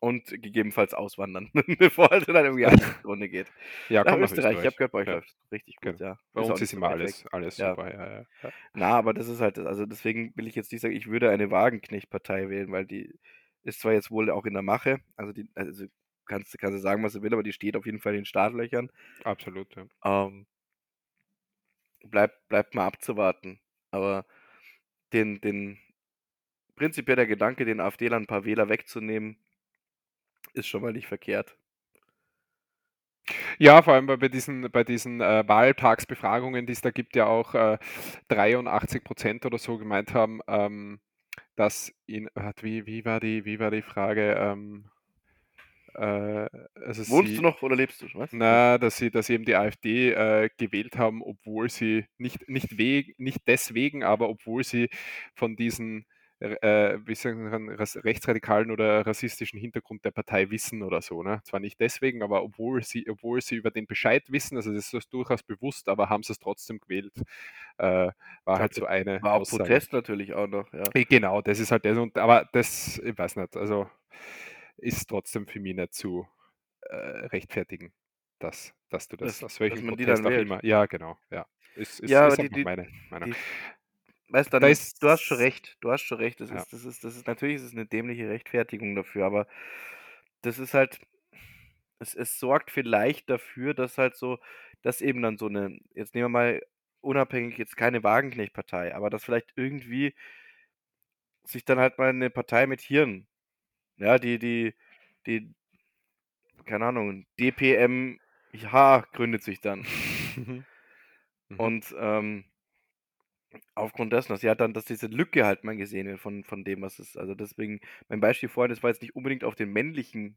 und gegebenenfalls auswandern, bevor es dann irgendwie nächste Runde geht. Ja, komm nach Österreich. Ich habe Österreich. gehört, bei euch Ja. läuft's richtig gut, Genau. ja. Bei Ist uns ist immer weit weg. alles alles Ja. super, ja, ja, ja. Na, aber das ist halt also, deswegen will ich jetzt nicht sagen, ich würde eine Wagenknecht-Partei wählen, weil die ist zwar jetzt wohl auch in der Mache, also die also, kannst du kannst du sagen, was du will, aber die steht auf jeden Fall in den Startlöchern. Absolut, ja. Ähm bleibt bleibt mal abzuwarten. Aber den den prinzipiell der Gedanke, den AfDlern 'n paar Wähler wegzunehmen ist schon mal nicht verkehrt. Ja, vor allem bei diesen bei diesen, äh, Wahltagsbefragungen, die es da gibt, ja auch, äh, 83 % oder so gemeint haben, ähm, dass ihn wie wie war die wie war die Frage? Ähm, äh, also Wohnst du sie noch oder lebst du? Was? na, dass sie dass sie eben die AfD, äh, gewählt haben, obwohl sie nicht nicht weg nicht deswegen, aber obwohl sie von diesen, äh, wie sagen rechtsradikalen oder rassistischen Hintergrund der Partei wissen oder so, ne? Zwar nicht deswegen, aber obwohl sie obwohl sie über den Bescheid wissen, also das ist durchaus bewusst, aber haben sie's trotzdem gewählt, äh, war halt so eine War auch Aussage. Protest natürlich auch noch, ja. Äh, genau, das ist halt das und aber das ich weiß nicht, also, ist trotzdem für mich nicht zu, äh, rechtfertigen, dass dass du das Dass aus welchem Protest auch immer ja, genau, ja. Ist ist Ja, ist die die meine Meinung. die weißt Da dann du hast schon ist recht, du hast schon recht. Das Ja. ist das ist das ist natürlich ist es 'ne dämliche Rechtfertigung dafür, aber das ist halt es es sorgt vielleicht dafür, dass halt so dass eben dann so 'ne jetzt nehmen wir mal unabhängig jetzt keine Wagenknecht-Partei, aber dass vielleicht irgendwie sich dann halt mal 'ne Partei mit Hirn ja, die die die keine Ahnung, DPMH gründet sich dann. Mhm. Und, ähm aufgrund dessen, dass sie halt dann dass diese Lücke halt mal gesehen wird von von dem, was es also, deswegen mein Beispiel vorhin, das war jetzt nicht unbedingt auf den männlichen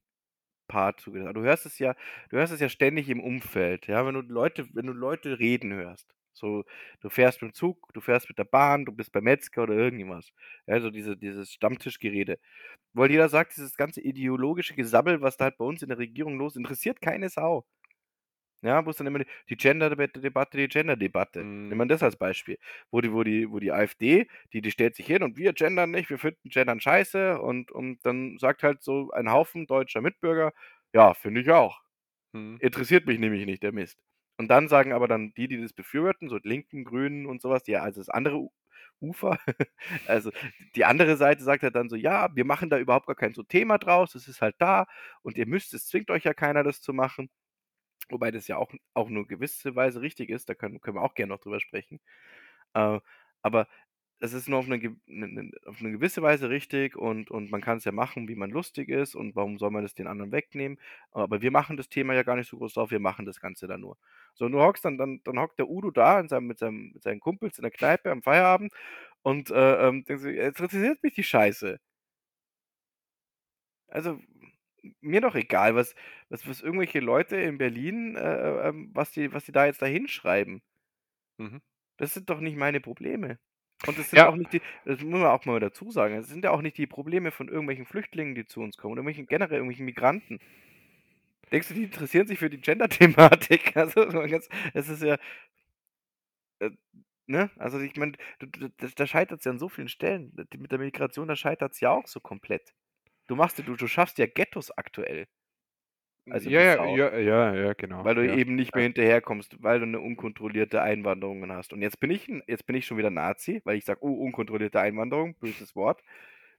Part. Aber du hörst es ja du hörst es ja ständig im Umfeld, ja, wenn du Leute wenn du Leute reden hörst. So, du fährst mit dem Zug, du fährst mit der Bahn, du bist beim Metzger oder irgendwas. Ja, so diese, dieses Stammtischgerede. Weil jeder sagt, dieses ganze ideologische Gesabbel, was da halt bei uns in der Regierung los, interessiert keine Sau. Ja, wo es dann immer die, die Gender-Debatte, die Gender-Debatte. Nehmen wir Mhm. das als Beispiel. Wo die, wo die, wo die AfD, die, die stellt sich hin und wir gendern nicht, wir finden Gendern scheiße und, und dann sagt halt so ein Haufen deutscher Mitbürger, ja, finde ich auch. Mhm. Interessiert mich nämlich nicht, der Mist. Und dann sagen aber dann die, die das befürworten, so Linken, Grünen und sowas, die ja also das andere Ufer, also die andere Seite sagt halt dann so, ja, wir machen da überhaupt gar kein so Thema draus, es ist halt da und ihr müsst, es zwingt euch ja keiner, das zu machen. Wobei das ja auch, auch nur gewisse Weise richtig ist, da können, können wir auch gerne noch drüber sprechen. Äh, aber es ist nur auf eine, ge- ne- auf eine gewisse Weise richtig und, und man kann es ja machen, wie man lustig ist und warum soll man das den anderen wegnehmen? Aber wir machen das Thema ja gar nicht so groß drauf, wir machen das Ganze dann nur. So, und du hockst dann, dann, dann hockt der Udo da in seinem, mit, seinem, mit seinen Kumpels in der Kneipe am Feierabend und äh, ähm, denkst du, jetzt interessiert mich die Scheiße. Also, mir doch egal, was, was, was irgendwelche Leute in Berlin, äh, ähm, was die, was die da jetzt da hinschreiben. Mhm. Das sind doch nicht meine Probleme. Und das sind Ja. auch nicht die, das muss man auch mal dazu sagen, das sind ja auch nicht die Probleme von irgendwelchen Flüchtlingen, die zu uns kommen, oder irgendwelchen generell irgendwelchen Migranten. Denkst du, die interessieren sich für die Gender-Thematik? Also, es ist ja, äh, ne? Also, ich meine, da scheitert es ja an so vielen Stellen. Mit der Migration, da scheitert es ja auch so komplett. Du machst, du, du schaffst ja Ghettos aktuell. Also, ja, ja, ja, ja, ja, genau. Weil du ja. eben nicht mehr hinterherkommst, weil du eine unkontrollierte Einwanderung hast. Und jetzt bin ich, jetzt bin ich schon wieder Nazi, weil ich sage, oh, unkontrollierte Einwanderung, böses Wort.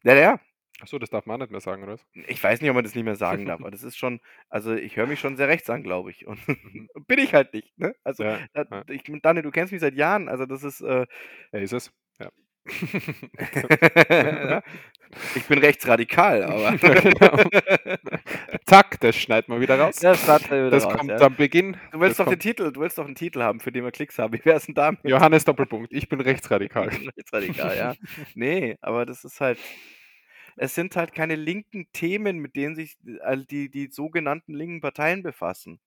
Naja, Achso, das darf man nicht mehr sagen, oder? was? ich weiß nicht, ob man das nicht mehr sagen darf, aber das ist schon, also ich höre mich schon sehr rechts an, glaube ich. Und Mhm. bin ich halt nicht, ne? Also, Ja, ja. ich, Daniel, du kennst mich seit Jahren, also das ist, äh, Ja, ist es. Ja. Ich bin rechtsradikal, aber. Genau. Zack, das schneiden wir wieder raus. Das wieder Das raus, kommt ja. am Beginn. Du willst das doch den kommt- Titel, du willst doch einen Titel haben, für den wir Klicks haben. Wie wär's denn damit? Johannes Doppelpunkt. Ich bin rechtsradikal. Rechtsradikal, ja. Nee, aber das ist halt. Es sind halt keine linken Themen, mit denen sich äh, die, die sogenannten linken Parteien befassen.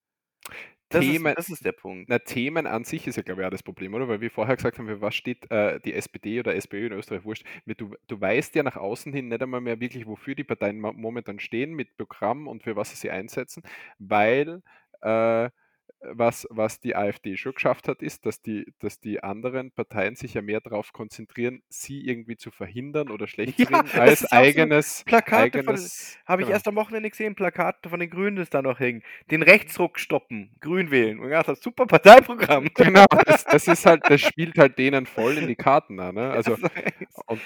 Das, Themen- ist, das ist der Punkt. Na, Themen an sich ist ja, glaube ich, auch das Problem, oder? Weil wir vorher gesagt haben, für was steht äh, die SPD oder SPÖ in Österreich, wurscht. Du, du weißt ja nach außen hin nicht einmal mehr wirklich, wofür die Parteien mo- momentan stehen, mit Programm und für was sie sie einsetzen, weil äh, was, was die AfD schon geschafft hat, ist, dass die, dass die anderen Parteien sich ja mehr darauf konzentrieren, sie irgendwie zu verhindern oder schlecht zu Ja, reden, das als so eigenes. Plakate von, eigenes habe ich genau. erst am Wochenende gesehen, Plakate von den Grünen, das da noch hängen. Den Rechtsruck stoppen, Grün wählen. Und ich dachte, super Parteiprogramm. Genau, das, das ist halt, das spielt halt denen voll in die Karten an. Ne? Also, und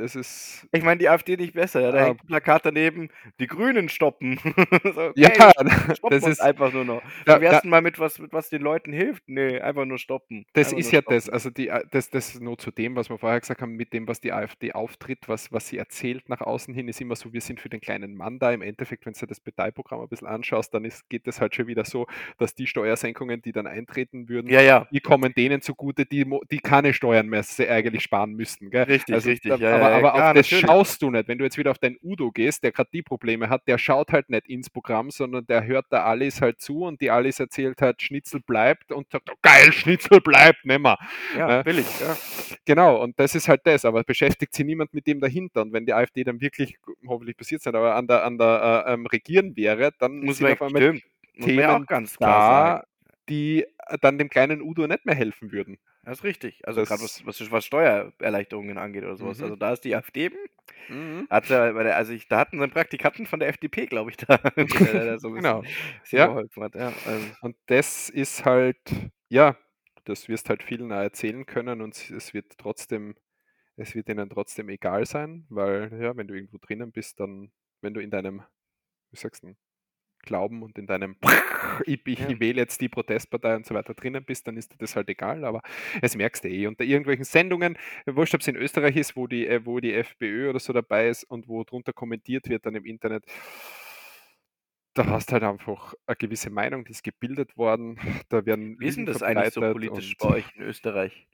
das ist. ich meine, die AfD nicht besser. Ja? Da Ah. hängt ein Plakat daneben, die Grünen stoppen. so, Ja, stoppen das ist, einfach nur noch. da, Wie wär's da, mal mit was, mit was den Leuten hilft? Nee, einfach nur stoppen. das Einfach ist ja stoppen. das. Also die, äh, das, das nur zu dem, was wir vorher gesagt haben, mit dem, was die AfD auftritt, was, was sie erzählt nach außen hin, ist immer so, wir sind für den kleinen Mann da. Im Endeffekt, wenn du das Parteiprogramm ein bisschen anschaust, dann ist, geht das halt schon wieder so, dass die Steuersenkungen, die dann eintreten würden, Ja, ja. die kommen denen zugute, die, die keine Steuern mehr eigentlich sparen müssten. Gell? Richtig, Also, richtig. da, Ja, aber ja, aber klar, auf das natürlich. schaust du nicht. Wenn du jetzt wieder auf deinen Udo gehst, der gerade die Probleme hat, der schaut halt nicht ins Programm, sondern der hört da Alice halt zu und die Alice erzählt halt, Schnitzel bleibt und sagt, oh, geil, Schnitzel bleibt, nimm mal. Ja, Äh, billig. Ja. Genau, und das ist halt das, aber beschäftigt sich niemand mit dem dahinter. Und wenn die AfD dann wirklich, hoffentlich passiert es nicht, aber an der, an der äh, ähm, Regieren wäre, dann Muss man, auf einmal stimmt. Themen auch ganz klar da, die äh, dann dem kleinen Udo nicht mehr helfen würden. Das ist richtig. Also gerade was, was, was Steuererleichterungen angeht oder sowas. mhm, Also da ist die AfD, mhm, hat also ich, da hatten sie einen Praktikanten von der FDP, glaube ich, da, der, so genau. Ja, hat. Ja, also, und das ist halt, ja, das wirst halt vielen erzählen können und es- wird trotzdem, es wird ihnen trotzdem egal sein, weil, ja, wenn du irgendwo drinnen bist, dann, wenn du in deinem, wie sagst du, Glauben und in deinem ich, ich ja. wähle jetzt die Protestpartei und so weiter drinnen bist, dann ist dir das halt egal, aber es merkst du eh. Unter irgendwelchen Sendungen, wurscht, ob es in Österreich ist, wo die, äh, wo die FPÖ oder so dabei ist und wo drunter kommentiert wird dann im Internet, da hast halt einfach eine gewisse Meinung, die ist gebildet worden, da werden Wie ist denn das eigentlich so politisch bei euch in Österreich?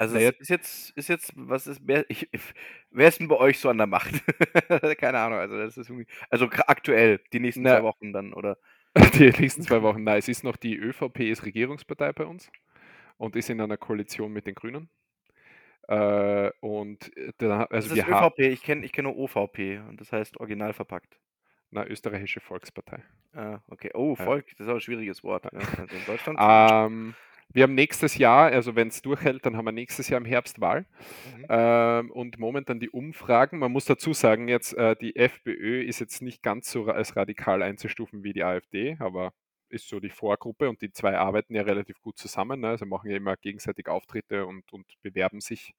Also naja, ist jetzt, ist jetzt, was ist, wer, ich, wer ist denn bei euch so an der Macht? Keine Ahnung, also das ist irgendwie, also aktuell, die nächsten zwei na, Wochen dann, oder? Die nächsten zwei Wochen. Nein, es ist noch die ÖVP ist Regierungspartei bei uns und ist in einer Koalition mit den Grünen. Äh, und äh, da, Das also ist wir haben, ÖVP, ich kenne ich kenn nur OVP und das heißt original verpackt. na, österreichische Volkspartei. Ah, okay. Oh, Ja. Volk, das ist auch ein schwieriges Wort. Ja, also in Deutschland. Ähm, wir haben nächstes Jahr, also wenn es durchhält, dann haben wir nächstes Jahr im Herbst Wahl. Mhm. Ähm, und momentan die Umfragen, man muss dazu sagen, jetzt äh, die FPÖ ist jetzt nicht ganz so als radikal einzustufen wie die AfD, aber ist so die Vorgruppe und die zwei arbeiten ja relativ gut zusammen. Ne? Also machen ja immer gegenseitig Auftritte und, und bewerben sich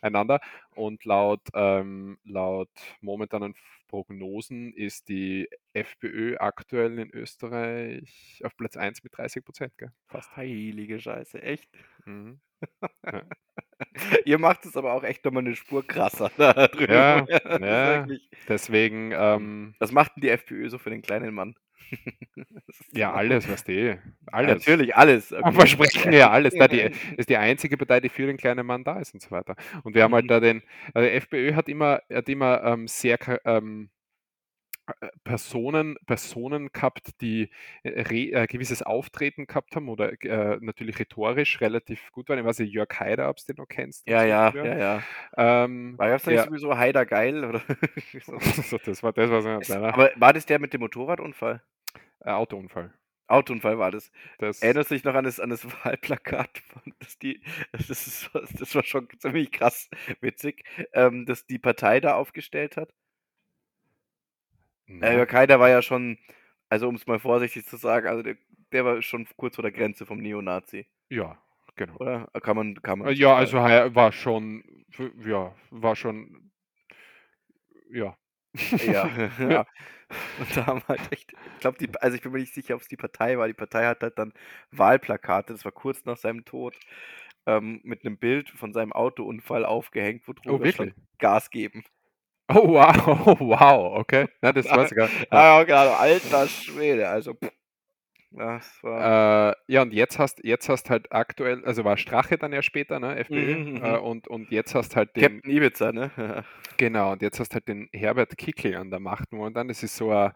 einander. Und laut, ähm, laut momentanen Prognosen ist die FPÖ aktuell in Österreich auf Platz 1 mit 30 Prozent, fast. Heilige Scheiße, echt? Mhm. Ihr macht es aber auch echt nochmal eine Spur krasser da drüben. Ja, Das ist ja. Deswegen, ähm, Was macht denn die FPÖ so für den kleinen Mann? Ja, alles, was die, Ja, alles. Natürlich, alles. Okay. versprechen ja alles. Da die, ist die einzige Partei, die für den kleinen Mann da ist und so weiter. Und wir haben halt Mhm. da den, also die FPÖ hat immer, hat immer ähm, sehr ähm, äh, Personen, Personen gehabt, die äh, re, äh, gewisses Auftreten gehabt haben oder äh, natürlich rhetorisch relativ gut waren. Ich weiß nicht, Jörg Haider, ob du den noch kennst. Ja, so ja, ja, ja. Ähm, War der, sowieso Heider geil? Oder? so, das war das, was er Es- kleiner aber war das der mit dem Motorradunfall? äh, Autounfall. Autounfall war das. Das, Erinnerst du dich noch an das, an das Wahlplakat? Von, das, die, das, ist, das war schon ziemlich krass witzig, ähm, dass die Partei da aufgestellt hat. Na, Äh, Jörg Haider war ja schon, also um es mal vorsichtig zu sagen, also der, der war schon kurz vor der Grenze vom Neonazi, ja, genau. oder? Kann man, kann man. Äh, Ja, also Hai- war schon, ja, war schon, ja. Ja, ja. Und da haben halt echt, ich glaube, die, also ich bin mir nicht sicher, ob es die Partei war. Die Partei hat halt dann Wahlplakate, das war kurz nach seinem Tod, ähm, mit einem Bild von seinem Autounfall aufgehängt, wo Oh, drüber stand, wirklich? Gas geben. Oh, wow, oh, wow, okay. Na, das weiß ich gar nicht. Ja. Gerade, alter Schwede, also, pff. das war, Äh, ja, und jetzt hast jetzt hast halt aktuell, also war Strache dann ja später, ne, FPÖ, Mhm, mhm. äh, und, und jetzt hast halt den, Captain Ibiza, ne? genau, und jetzt hast halt den Herbert Kickl an der Macht momentan. Das ist so ein,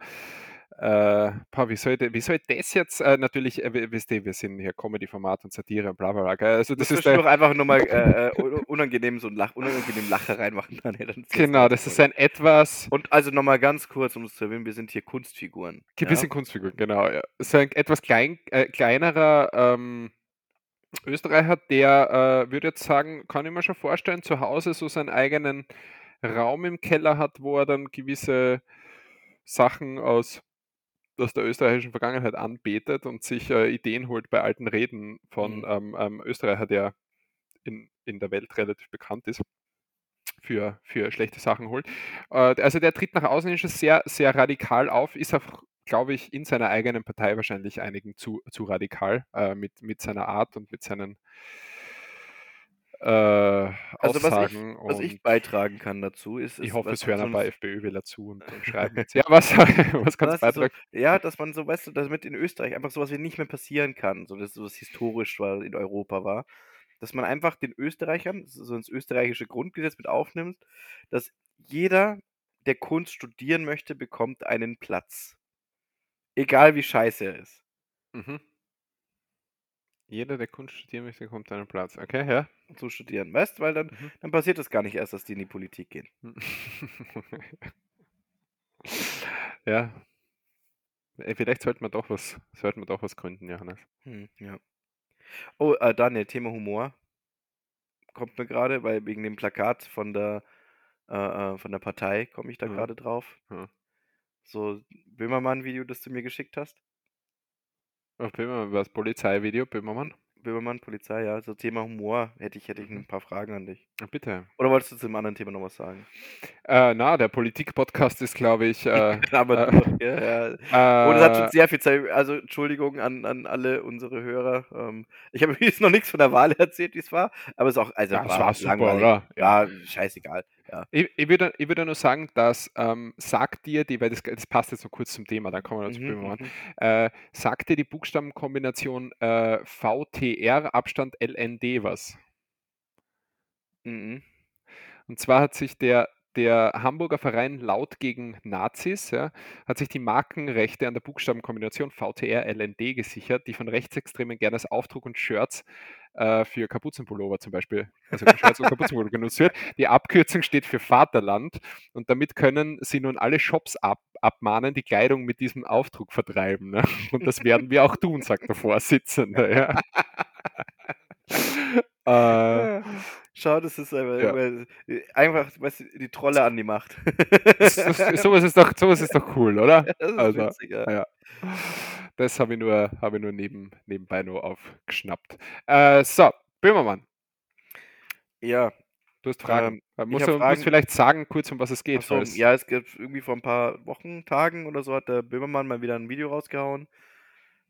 äh, boah, wie soll, ich, wie soll das jetzt, äh, natürlich, äh, wisst ihr, wir sind hier Comedy-Format und Satire und bla bla bla, gell? also das Das ist ist doch einfach nur mal äh, äh, un- unangenehm so ein Lach, unangenehm Lacher reinmachen. Dann, ja, dann ist genau, das ist ein etwas, Und also nochmal ganz kurz, um es zu erwähnen, wir sind hier Kunstfiguren. Gewisse Ja? Kunstfiguren, genau. Ja. So ein etwas klein, äh, kleinerer ähm, Österreicher, der äh, würde jetzt sagen, kann ich mir schon vorstellen, zu Hause so seinen eigenen Raum im Keller hat, wo er dann gewisse Sachen aus, aus der österreichischen Vergangenheit anbetet und sich äh, Ideen holt bei alten Reden von Mhm. ähm, einem Österreicher, der in, in der Welt relativ bekannt ist für, für schlechte Sachen holt. Äh, also der tritt nach außen ist schon sehr, sehr radikal auf, ist auch, glaube ich, in seiner eigenen Partei wahrscheinlich einigen zu, zu radikal äh, mit, mit seiner Art und mit seinen äh, Also was ich, was ich beitragen kann dazu ist, ich ist hoffe, was es hören so ein paar FPÖ-Wähler zu und, und schreiben jetzt. Ja, was, was kannst du Was? So, beitragen? ja, dass man so, weißt du, damit in Österreich einfach sowas wie nicht mehr passieren kann, so dass sowas historisch war, in Europa war, dass man einfach den Österreichern, so ins österreichische Grundgesetz mit aufnimmt, dass jeder, der Kunst studieren möchte, bekommt einen Platz. Egal wie scheiße er ist. Mhm. Jeder, der Kunst studieren möchte, kommt einen Platz. Okay, ja. Zu studieren. Weißt du, weil dann, Mhm. dann passiert es gar nicht erst, dass die in die Politik gehen. ja. Vielleicht sollten wir doch was, sollten wir doch was gründen, Johannes. Hm, ja. Oh, äh, Daniel, Thema Humor kommt mir gerade, weil wegen dem Plakat von der, äh, äh, von der Partei komme ich da Ja. gerade drauf. Ja. So Böhmermann-Video, das du mir geschickt hast. Auf Böhmermann, was Polizeivideo, Böhmermann? Böhmermann, Polizei, ja. So Thema Humor hätte ich, hätte ich Mhm. ein paar Fragen an dich. Ja, Bitte. Oder wolltest du zu einem anderen Thema noch was sagen? Äh, na, der Politik-Podcast ist, glaube ich. Äh, Aber äh, durch, ja, ja. Und es hat schon äh, sehr viel Zeit. Also Entschuldigung an, an alle unsere Hörer. Ähm, ich habe jetzt noch nichts von der Wahl erzählt, wie es war, aber es ist auch, also ja, es war super, oder? Ja, scheißegal. Ja. Ich, ich, würde, ich würde nur sagen, dass ähm, sagt dir die, weil das, das passt jetzt noch kurz zum Thema, dann kommen wir noch zu Mhm, mhm. Äh, sagt dir die Buchstabenkombination äh, VTR Abstand LND was? Mhm. Und zwar hat sich der der Hamburger Verein Laut gegen Nazis ja, hat sich die Markenrechte an der Buchstabenkombination VTR-LND gesichert, die von Rechtsextremen gerne als Aufdruck und Shirts äh, für Kapuzenpullover zum Beispiel, also und Kapuzenpullover genutzt wird. Die Abkürzung steht für Vaterland und damit können sie nun alle Shops ab, abmahnen, die Kleidung mit diesem Aufdruck vertreiben. Ne? Und das werden wir auch tun, sagt der Vorsitzende. Ja. äh, Schau, das ist einfach, ja. einfach weißt die Trolle an die Macht. sowas, ist doch, sowas ist doch cool, oder? Das ist also, witzig, ja. ja. Das habe ich nur, hab ich nur neben, nebenbei nur aufgeschnappt. Äh, so, Böhmermann. Ja. Du hast Fragen. Ähm, musst du Fragen. musst vielleicht sagen, kurz um was es geht. So, ja, es gibt irgendwie vor ein paar Wochen, Tagen oder so, hat der Böhmermann mal wieder ein Video rausgehauen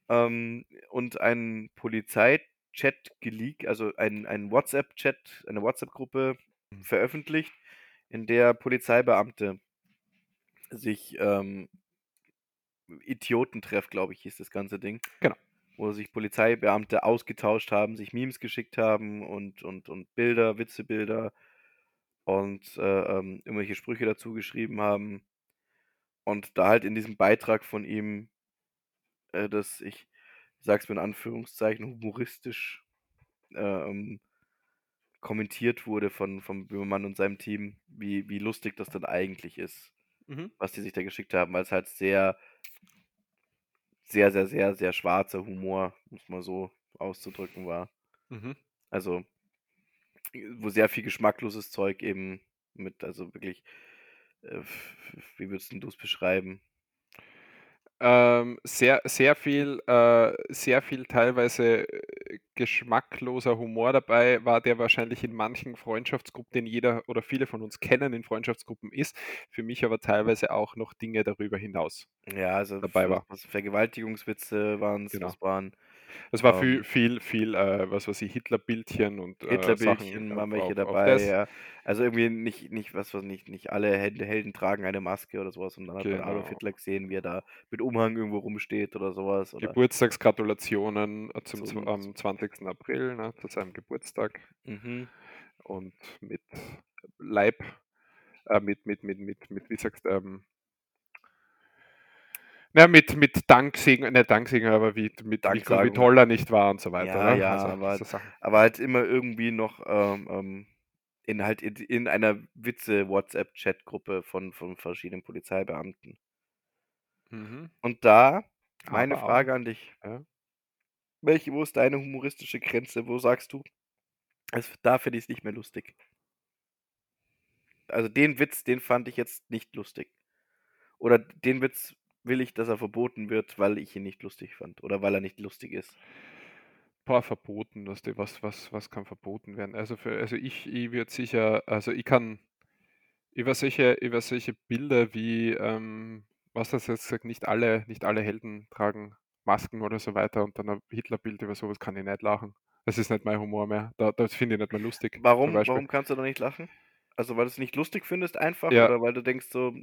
ähm, und ein Polizeichat geleakt, also ein, ein WhatsApp-Chat, eine WhatsApp-Gruppe mhm. veröffentlicht, in der Polizeibeamte sich ähm, Idiotentreff, glaube ich, hieß das ganze Ding. Genau. Wo sich Polizeibeamte ausgetauscht haben, sich Memes geschickt haben und, und, und Bilder, Witzebilder und äh, ähm, irgendwelche Sprüche dazu geschrieben haben. Und da halt in diesem Beitrag von ihm, äh, dass ich, sag's mir in Anführungszeichen, humoristisch äh, ähm, kommentiert wurde von, von Böhmermann und seinem Team, wie, wie lustig das dann eigentlich ist, mhm. was die sich da geschickt haben, weil es halt sehr sehr, sehr, sehr, sehr schwarzer Humor, muss man so auszudrücken war. Mhm. Also, wo sehr viel geschmackloses Zeug eben mit, also wirklich, äh, wie würdest du es beschreiben? Ähm, sehr, sehr viel, äh, sehr viel teilweise äh, geschmackloser Humor dabei war, der wahrscheinlich in manchen Freundschaftsgruppen, den jeder oder viele von uns kennen, in Freundschaftsgruppen ist. Für mich aber teilweise auch noch Dinge darüber hinaus Ja, also dabei war. Vergewaltigungswitze waren es, Genau. waren Das war viel, ähm viel, viel, äh, was weiß ich, Hitlerbildchen und äh, Hitlerbildchen waren welche dabei, ja. Also irgendwie nicht, nicht, was weiß nicht, nicht alle Helden, Helden tragen eine Maske oder sowas und dann hat man Adolf genau. Hitler gesehen, wie er da mit Umhang irgendwo rumsteht oder sowas. Oder Geburtstagsgratulationen äh, zum, zum, am 20. April, ne, zu seinem Geburtstag. Mhm. Und mit Leib, äh, mit, mit, mit, mit, mit, wie sagst du, ähm, na, mit, mit Danksegen, nicht Danksegen, aber wie, mit, wie, wie toll er nicht war und so weiter. Ja, ne? ja, also, aber, so aber, halt immer irgendwie noch ähm, ähm, in halt in, in einer Witze-WhatsApp-Chat-Gruppe von, von verschiedenen Polizeibeamten. Mhm. Und da, meine aber Frage auch. an dich. Ja? Welche, wo ist deine humoristische Grenze? Wo sagst du, es, da finde ich es nicht mehr lustig? Also den Witz, den fand ich jetzt nicht lustig. Oder den Witz will ich, dass er verboten wird, weil ich ihn nicht lustig fand oder weil er nicht lustig ist. Boah, verboten, was, was, was, was kann verboten werden? Also, für, also ich, ich würde sicher, also ich kann über solche, über solche Bilder wie, ähm, was das jetzt sagt, nicht alle, nicht alle Helden tragen Masken oder so weiter und dann ein Hitlerbild über sowas kann ich nicht lachen. Das ist nicht mein Humor mehr. Da, das finde ich nicht mehr lustig. Warum, warum kannst du da nicht lachen? Also weil du es nicht lustig findest einfach ja. oder weil du denkst so,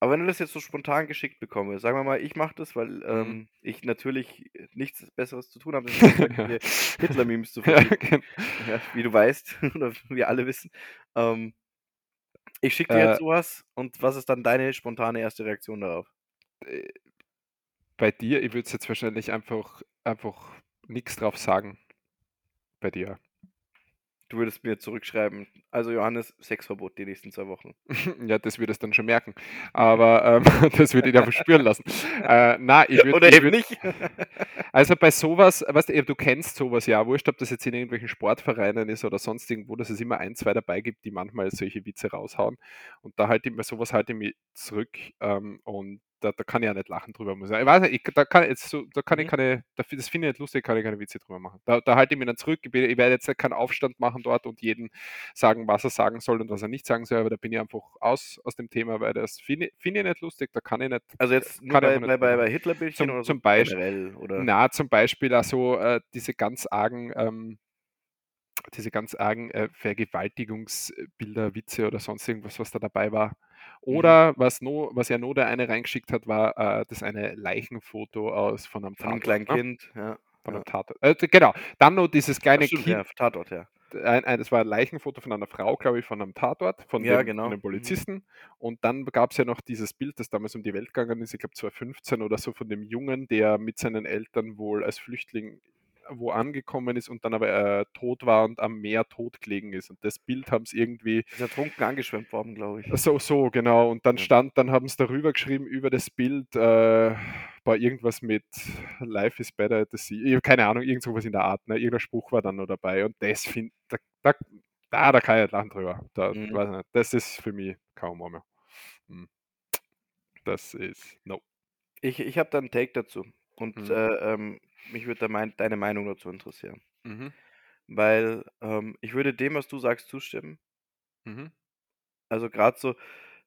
aber wenn du das jetzt so spontan geschickt bekomme, sagen wir mal, ich mache das, weil ähm, mhm. ich natürlich nichts Besseres zu tun habe, als Hitler-Memes zu verschicken. Ja, ja, wie du weißt, oder wir alle wissen. Ähm, ich schicke dir äh, jetzt sowas und was ist dann deine spontane erste Reaktion darauf? Äh, bei dir, ich würde es jetzt wahrscheinlich einfach, einfach nichts drauf sagen. Bei dir. Du würdest mir zurückschreiben, also Johannes, Sexverbot die nächsten zwei Wochen. ja, das würde es dann schon merken. Aber ähm, das würde ich einfach spüren lassen. Äh, na, ich würd, Oder ich eben würd, nicht. also bei sowas, weißt du, du kennst sowas ja, wurscht, ob das jetzt in irgendwelchen Sportvereinen ist oder sonst irgendwo, dass es immer ein, zwei dabei gibt, die manchmal solche Witze raushauen. Und da halte ich mir sowas halte ich mir zurück ähm, und da, da kann ich ja nicht lachen drüber. Muss ich, ich weiß nicht, ich, da kann, jetzt so, da kann ich mhm. keine, das finde ich nicht lustig, kann ich keine Witze drüber machen. Da, da halte ich mich dann zurück. Ich, werde jetzt keinen Aufstand machen dort und jeden sagen, was er sagen soll und was er nicht sagen soll, aber da bin ich einfach aus, aus dem Thema, weil das finde find ich nicht lustig, da kann ich nicht. Also jetzt nur bei, bei, bei, bei Hitlerbildchen zum, oder zum Beispiel, generell, oder? Na, zum Beispiel also äh, diese ganz argen ähm, diese ganz argen äh, Vergewaltigungsbilder, Witze oder sonst irgendwas, was da dabei war. Mhm. Oder was, no, was ja nur der eine reingeschickt hat, war äh, das eine Leichenfoto aus von einem Tatort. Von einem kleinen ne? Kind, ja. Von einem Tatort. Äh, genau. Dann noch dieses kleine stimmt, Kind. Ja, Tatort, ja. ein ein es war 'n Leichenfoto von einer Frau, glaube ich, von einem Tatort, von Ja, dem von genau. dem Mhm. Polizisten. Und dann gab's ja noch dieses Bild, das damals um die Welt gegangen ist, ich glaube 2015 oder so, von dem Jungen, der mit seinen Eltern wohl als Flüchtling wo angekommen ist und dann aber, äh, tot war und am Meer tot gelegen ist. Und das Bild haben sie irgendwie Ist ertrunken angeschwemmt worden, glaube ich. so so, genau. Und dann stand dann haben sie darüber geschrieben über das Bild, äh, war irgendwas mit „Life is better at the sea“. Keine Ahnung, irgend so was in der Art, ne? Irgend 'n Spruch war dann noch dabei und das finde da da da da kann ich nicht lachen drüber. Da Mhm. Das ist für mich Humor mehr. Mhm. Das ist no. Ich ich habe da 'n Take dazu und, Mhm. äh, ähm, mich würde da mein deine Meinung dazu interessieren. Mhm. Weil, ähm, ich würde dem, was du sagst, zustimmen. Mhm. Also, grad so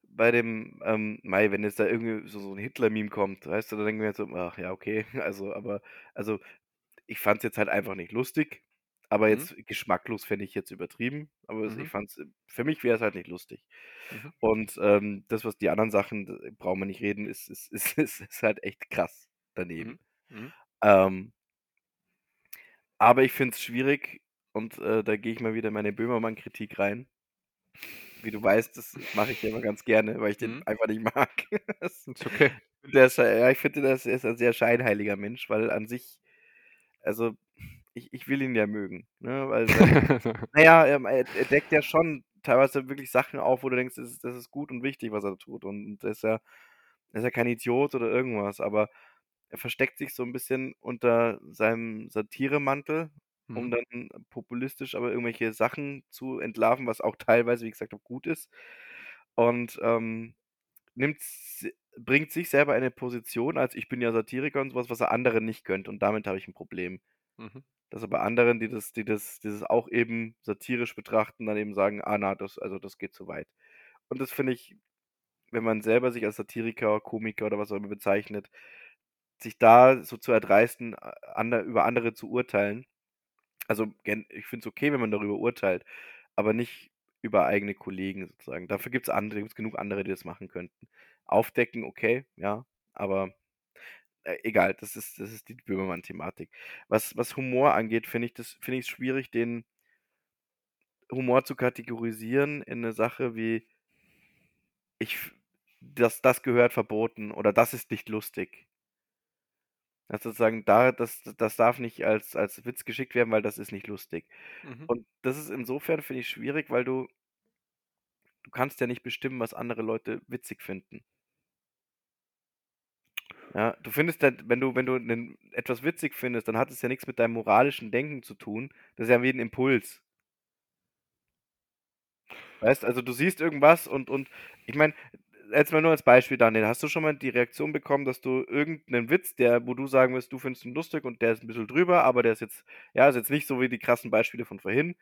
bei dem, ähm, mei, wenn jetzt da irgendwie so so 'n Hitler-Meme kommt, weißt du, da denke ich mir so: „Ach ja, okay.“ Also, aber also, ich fand's jetzt halt einfach nicht lustig, aber Mhm. jetzt geschmacklos fände ich jetzt übertrieben, aber es ich Mhm. fand's für mich wär's halt nicht lustig. Mhm. Und, ähm, das, was die anderen Sachen, brauchen wir nicht reden, ist ist ist ist ist halt echt krass daneben. Ähm aber ich finde es schwierig und, äh, da gehe ich mal wieder in meine Böhmermann-Kritik rein. Wie du weißt, das mache ich ja immer ganz gerne, weil ich den Mhm. einfach nicht mag. Okay. der ist ja ja, ich finde, das ist ein sehr scheinheiliger Mensch, weil an sich also, ich ich will ihn ja mögen, ne, weil weil na ja, ähm, er er deckt ja schon teilweise wirklich Sachen auf, wo du denkst, das ist das ist gut und wichtig, was er tut. Und er ist ja er ist ja kein Idiot oder irgendwas, aber er versteckt sich so 'n bisschen unter seinem Satiremantel, um Mhm. dann populistisch aber irgendwelche Sachen zu entlarven, was auch teilweise, wie gesagt, auch gut ist. Und, ähm, nimmt bringt sich selber in 'ne Position als: „Ich bin ja Satiriker“ und so was, er anderen nicht gönnt. Und damit habe ich 'n Problem. Mhm. Dass er bei anderen, die das die das die das auch eben satirisch betrachten, dann eben sagen: „Ah, na, das also, das geht zu weit.“ Und das finde ich, wenn man selber sich als Satiriker, Komiker oder was auch immer bezeichnet, sich da so zu erdreisten, ander über andere zu urteilen. Also, ich finde es okay, wenn man darüber urteilt, aber nicht über eigene Kollegen sozusagen. Dafür gibt's andere gibt's genug andere, die das machen könnten. Aufdecken, okay, ja, aber, äh, egal, das ist das ist die Böhmermann-Thematik. Was was Humor angeht, finde ich finde ich's schwierig, den Humor zu kategorisieren in 'ne Sache wie ich das das gehört verboten oder das ist nicht lustig. Also, sozusagen da das das darf nicht als als Witz geschickt werden, weil das ist nicht lustig. Mhm. Und das ist insofern, finde ich, schwierig, weil du du kannst ja nicht bestimmen, was andere Leute witzig finden. Ja, du findest wenn du wenn du etwas witzig findest, dann hat es ja nix mit deinem moralischen Denken zu tun. Das ist ja wie 'n Impuls. Weißt, also, du siehst irgendwas und und ich meine, jetzt mal nur als Beispiel, Daniel, hast du schon mal die Reaktion bekommen, dass du irgend 'nen Witz, der wo du sagen wirst, du findest ihn lustig und der ist 'n bisschen drüber, aber der ist jetzt ja, ist jetzt nicht so wie die krassen Beispiele von vorhin,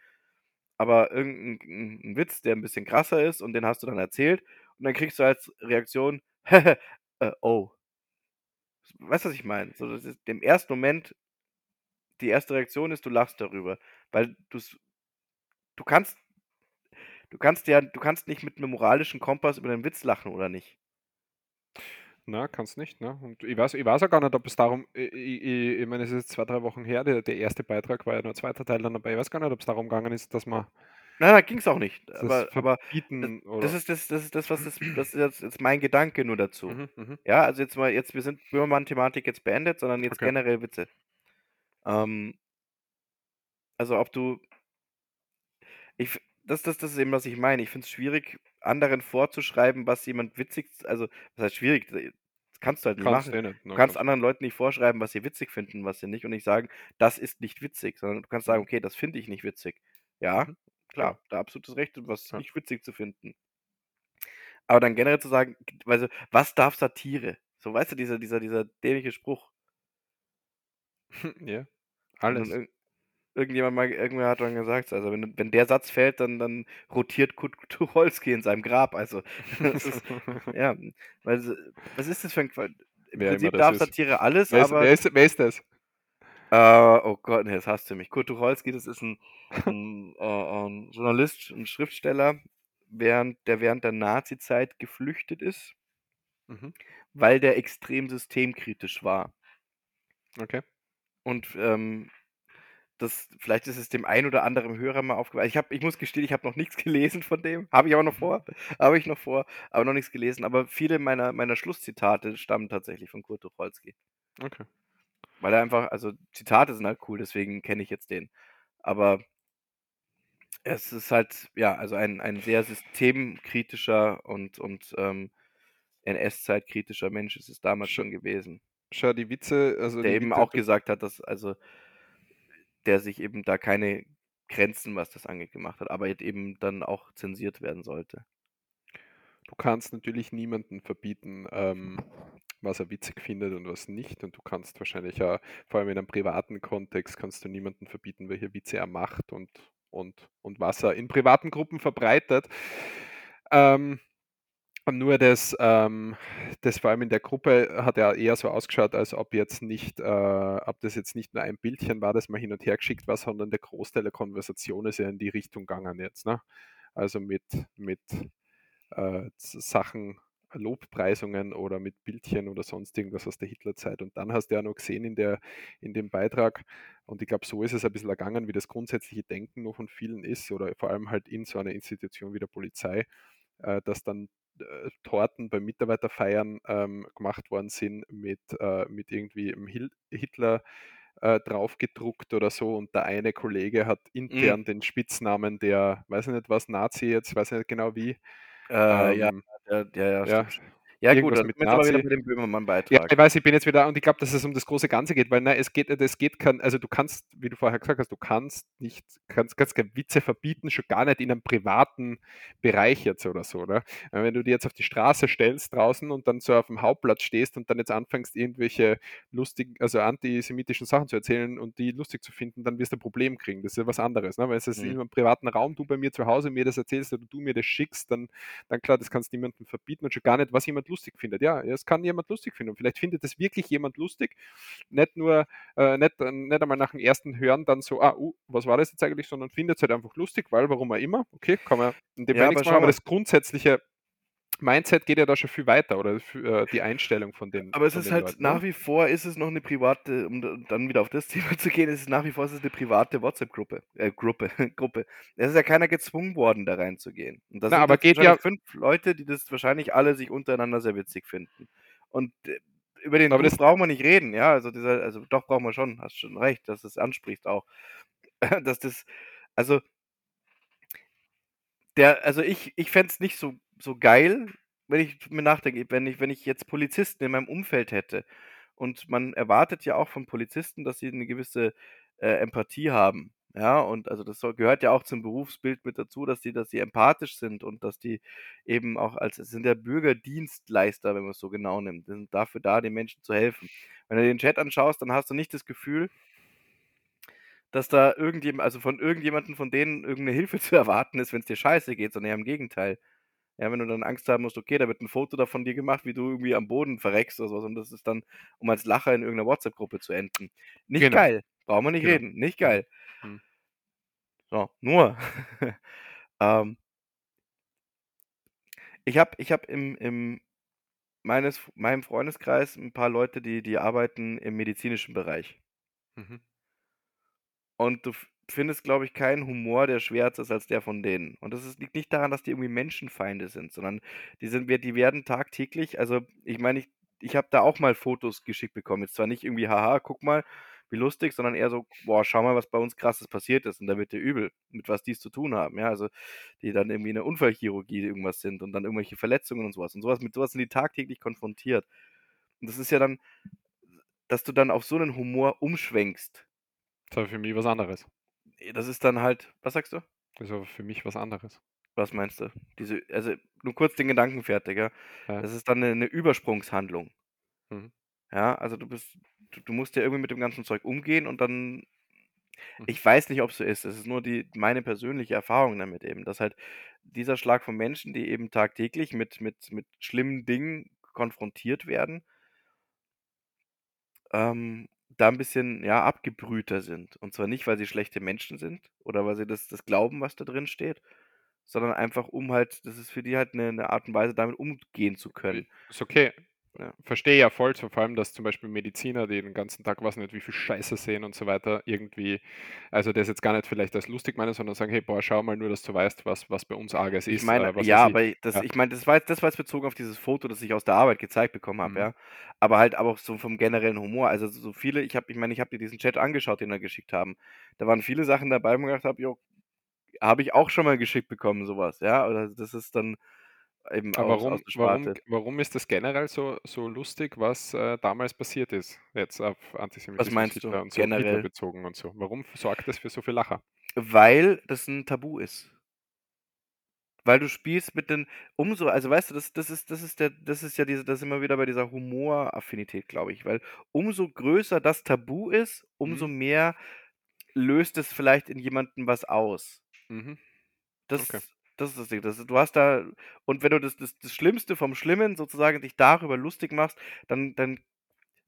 aber irgend 'n 'n 'n Witz, der 'n bisschen krasser ist und den hast du dann erzählt und dann kriegst du als Reaktion: „Äh, oh.“ Weißt du, was ich meine? So, das ist im ersten Moment die erste Reaktion ist, du lachst darüber, weil du kannst du kannst ja du kannst nicht mit 'nem moralischen Kompass über 'nen Witz lachen oder nicht? Na, kannst nicht, ne? Und ich weiß ich weiß auch gar nicht, ob es darum i i i ich meine, es ist jetzt 2, 3 Wochen her, der der 1. Beitrag war ja noch 2. Teil dann dabei. Ich weiß gar nicht, ob's darum gegangen ist, dass man Na, da ging's auch nicht, das aber aber verbieten das ist das das ist das, was das das ist jetzt mein Gedanke nur dazu. Mhm, mhm. Ja, also, jetzt mal jetzt wir sind Böhmermann-Thematik jetzt beendet, sondern jetzt Okay. generell Witze. Ähm also, ob du ich das das das ist eben, was ich meine. Ich finde es schwierig, anderen vorzuschreiben, was jemand witzig also, was heißt schwierig? Das kannst du halt nicht Kannst machen. eh nicht, Du kannst anderen Leuten nicht vorschreiben, was sie witzig finden, was sie nicht und nicht sagen: „Das ist nicht witzig“, sondern du kannst sagen: Mhm. „Okay, das finde ich nicht witzig.“ Ja, Mhm. Klar, da absolutes Recht, was Ja. nicht witzig zu finden. Aber dann generell zu sagen, also, was darf Satire? So, weißt du, dieser dieser dieser dämliche Spruch. Ja, Und alles. irgend irgendjemand mal irgendwer hat dann gesagt, also, wenn wenn der Satz fällt, dann dann rotiert Kurt Tucholsky in seinem Grab. Also, das ist ja, weil was ist das für 'n Qua im Wer Prinzip das darf. Satire alles, Wer ist aber wer ist wer ist das? Äh, oh Gott, ne, jetzt hast du mich. Kurt Tucholsky, das ist 'n 'n, äh, ähm, Journalist und Schriftsteller, während der während der Nazizeit geflüchtet ist Mhm. weil der extrem systemkritisch war. Okay. Und, ähm das vielleicht ist es dem einen oder anderen Hörer mal aufgefallen. Ich habe ich muss gestehen, ich habe noch nichts gelesen von dem. Habe ich aber noch Mhm. vor. Habe ich noch vor, aber noch nichts gelesen. Aber viele meiner meiner Schlusszitate stammen tatsächlich von Kurt Tucholsky. Okay. Weil er einfach also, Zitate sind halt cool, deswegen kenne ich jetzt den. Aber es ist halt, ja, also ein ein sehr systemkritischer und und, ähm, NS-zeitkritischer Mensch ist es damals Sch schon gewesen. schau, die Witze also, Der eben Witze auch gesagt hat, dass also der sich eben da keine Grenzen, was das angeht, gemacht hat, aber eben dann auch zensiert werden sollte. Du kannst natürlich niemanden verbieten, ähm, was er witzig findet und was nicht. Und du kannst wahrscheinlich auch vor allem in einem privaten Kontext kannst du niemanden verbieten, welche Witze er macht und und und was er in privaten Gruppen verbreitet. Ähm, nur das ähm, das vor allem in der Gruppe hat ja eher so ausgeschaut, als ob jetzt nicht äh, ob das jetzt nicht nur ein Bildchen war, das mal hin und her geschickt war, sondern der Großteil der Konversation ist ja in die Richtung gegangen jetzt, ne? Also, mit mit, äh, Sachen, Lobpreisungen oder mit Bildchen oder sonst irgendwas aus der Hitlerzeit. Und dann hast du ja noch gesehen in der in dem Beitrag und ich glaube, so ist es ein bisschen ergangen, wie das grundsätzliche Denken noch von vielen ist oder vor allem halt in so einer Institution wie der Polizei, äh, dass dann, Torten bei Mitarbeiterfeiern, ähm, gemacht worden sind mit äh, mit irgendwie Hitler, äh, draufgedruckt oder so und der eine Kollege hat Mhm. intern den Spitznamen der, weiß ich nicht was, Nazi jetzt, weiß ich nicht genau wie, Äh, ja, ähm, ja, ja, ja, ja, schon. Ja gut, irgendwas mit wir jetzt aber wieder bei dem Ja, Böhmermann-Beitrag. ich weiß, ich bin jetzt wieder und ich glaube, dass es um das große Ganze geht, weil, ne, es geht es geht kein also, du kannst, wie du vorher gesagt hast, du kannst nicht kannst kannst keine Witze verbieten, schon gar nicht in einem privaten Bereich jetzt oder so, ne? Weil wenn du dich jetzt auf die Straße stellst draußen und dann so aufm Hauptplatz stehst und dann jetzt anfängst, irgendwelche lustigen also, antisemitischen Sachen zu erzählen und die lustig zu finden, dann wirst du ein Problem kriegen. Das ist ja was anderes, ne? Weil es ist in Mhm. 'nem privaten Raum, du bei mir zu Hause mir das erzählst oder du mir das schickst, dann dann klar, das kannst niemandem verbieten und schon gar nicht, was jemand lustig findet. Ja, es kann jemand lustig finden und vielleicht findet es wirklich jemand lustig, nicht nur äh, nicht nicht einmal nach dem ersten Hören dann so: „Ah, uh, was war das jetzt eigentlich?“, sondern findet's halt einfach lustig, weil warum auch immer. Okay, kann man in dem Ja, aber machen, aber das grundsätzliche Mindset geht ja da schon viel weiter oder äh, die Einstellung von den aber es ist halt Leuten, nach wie vor ist es noch 'ne private um dann wieder auf das Thema zu gehen, ist es nach wie vor ist es 'ne private WhatsApp-Gruppe äh, Gruppe Gruppe. Es ist ja keiner gezwungen worden, da reinzugehen. Und da Na, sind aber geht ja 5 Leute, die das wahrscheinlich alle sich untereinander sehr witzig finden. Und, äh, über den aber Dude das brauchen wir nicht reden, ja? Also, dieser also, doch brauchen wir schon, hast schon recht, dass du's ansprichst auch. Dass das also der also, ich ich fände es nicht so so geil, wenn ich drüber nachdenke, wenn ich wenn ich jetzt Polizisten in meinem Umfeld hätte und man erwartet ja auch von Polizisten, dass sie 'ne gewisse, äh, Empathie haben, ja? Und also, das gehört ja auch zum Berufsbild mit dazu, dass die dass die empathisch sind und dass die eben auch als es sind ja Bürgerdienstleister, wenn man's so genau nimmt. Die sind dafür da, den Menschen zu helfen. Wenn du den Chat anschaust, dann hast du nicht das Gefühl dass da irgendjem also, von irgendjemandem von denen irgend 'ne Hilfe zu erwarten ist, wenn's dir scheiße geht, sondern eher im Gegenteil. Ja, wenn du dann Angst haben musst, okay, da wird 'n Foto da von dir gemacht, wie du irgendwie am Boden verreckst oder so was und das ist dann, um als Lacher in irgend 'ner WhatsApp-Gruppe zu enden. Nicht Genau. geil, brauchen wir nicht Genau. reden, nicht Mhm. geil. Mhm. So, nur, ähm ich habe ich habe im im meines meinem Freundeskreis 'n paar Leute, die die arbeiten im medizinischen Bereich. Mhm. Und du findest, glaube ich, keinen Humor, der schwärzer ist als der von denen. Und das ist liegt nicht daran, dass die irgendwie Menschenfeinde sind, sondern die sind die werden tagtäglich also, ich meine, ich ich habe da auch mal Fotos geschickt bekommen. Jetzt zwar nicht irgendwie: „Ha ha, guck mal, wie lustig“, sondern eher so: „Boah, schau mal, was bei uns Krasses passiert ist.“ Und da wird dir übel, mit was die's zu tun haben, ja? Also, die dann irgendwie in der Unfallchirurgie irgendwas sind und dann irgendwelche Verletzungen und so was. Und so was mit so was sind die tagtäglich konfrontiert. Und das ist ja dann dass du dann auf so 'nen Humor umschwenkst Ist aber für mich was anderes. Äh, das ist dann halt was sagst du? Ist aber für mich was anderes. Was meinst du? Diese also, nur kurz den Gedanken fertig, ja? Ja. Das ist dann 'ne 'ne Übersprungshandlung. Mhm. Ja, also, du bist du du musst ja irgendwie mit dem ganzen Zeug umgehen und dann Mhm. ich weiß nicht, ob's so ist. Das ist nur die meine persönliche Erfahrung damit eben, dass halt dieser Schlag von Menschen, die eben tagtäglich mit mit mit schlimmen Dingen konfrontiert werden ähm, da 'n bisschen, ja, abgebrühter sind. Und zwar nicht, weil sie schlechte Menschen sind oder weil sie das das glauben, was da drin steht, sondern einfach, um halt das ist für die halt 'ne 'ne Art und Weise, damit umgehen zu können. ist okay. Ja. verstehe ja voll, so vor allem, dass zum Beispiel Mediziner, die den ganzen Tag, weiß nicht, wie viel Scheiße sehen und so weiter, irgendwie, also das jetzt gar nicht vielleicht als lustig meinen, sondern sagen, hey, boah, schau mal nur, dass du weißt, was, was bei uns Arges Ich ist. meine, äh, was ja, weiß ich. aber das, Ja. ich meine, das war jetzt, das war jetzt bezogen auf dieses Foto, das ich aus der Arbeit gezeigt bekommen habe, Mhm. ja. Aber halt aber auch so vom generellen Humor. Also so viele, ich habe, ich meine, ich habe dir diesen Chat angeschaut, den wir geschickt haben. Da waren viele Sachen dabei, wo ich gedacht habe, jo, habe ich auch schon mal geschickt bekommen, sowas, ja. Oder das ist dann eben Aber aus, warum, aus warum, warum ist das generell so, so lustig, was äh, damals passiert ist? Jetzt auf Antisemitismus, meinst du, und so, generell? bezogen und so. Warum sorgt das für so viel Lacher? Weil das ein Tabu ist. Weil du spielst mit den umso also weißt du, das das ist das ist der das ist ja diese da sind wir wieder bei dieser Humoraffinität, glaube ich, weil umso größer das Tabu ist, umso Mhm. mehr löst es vielleicht in jemandem was aus. Mhm. Das Okay. Das ist das Ding. Das du hast da und wenn du das das das Schlimmste vom Schlimmen sozusagen dich darüber lustig machst, dann dann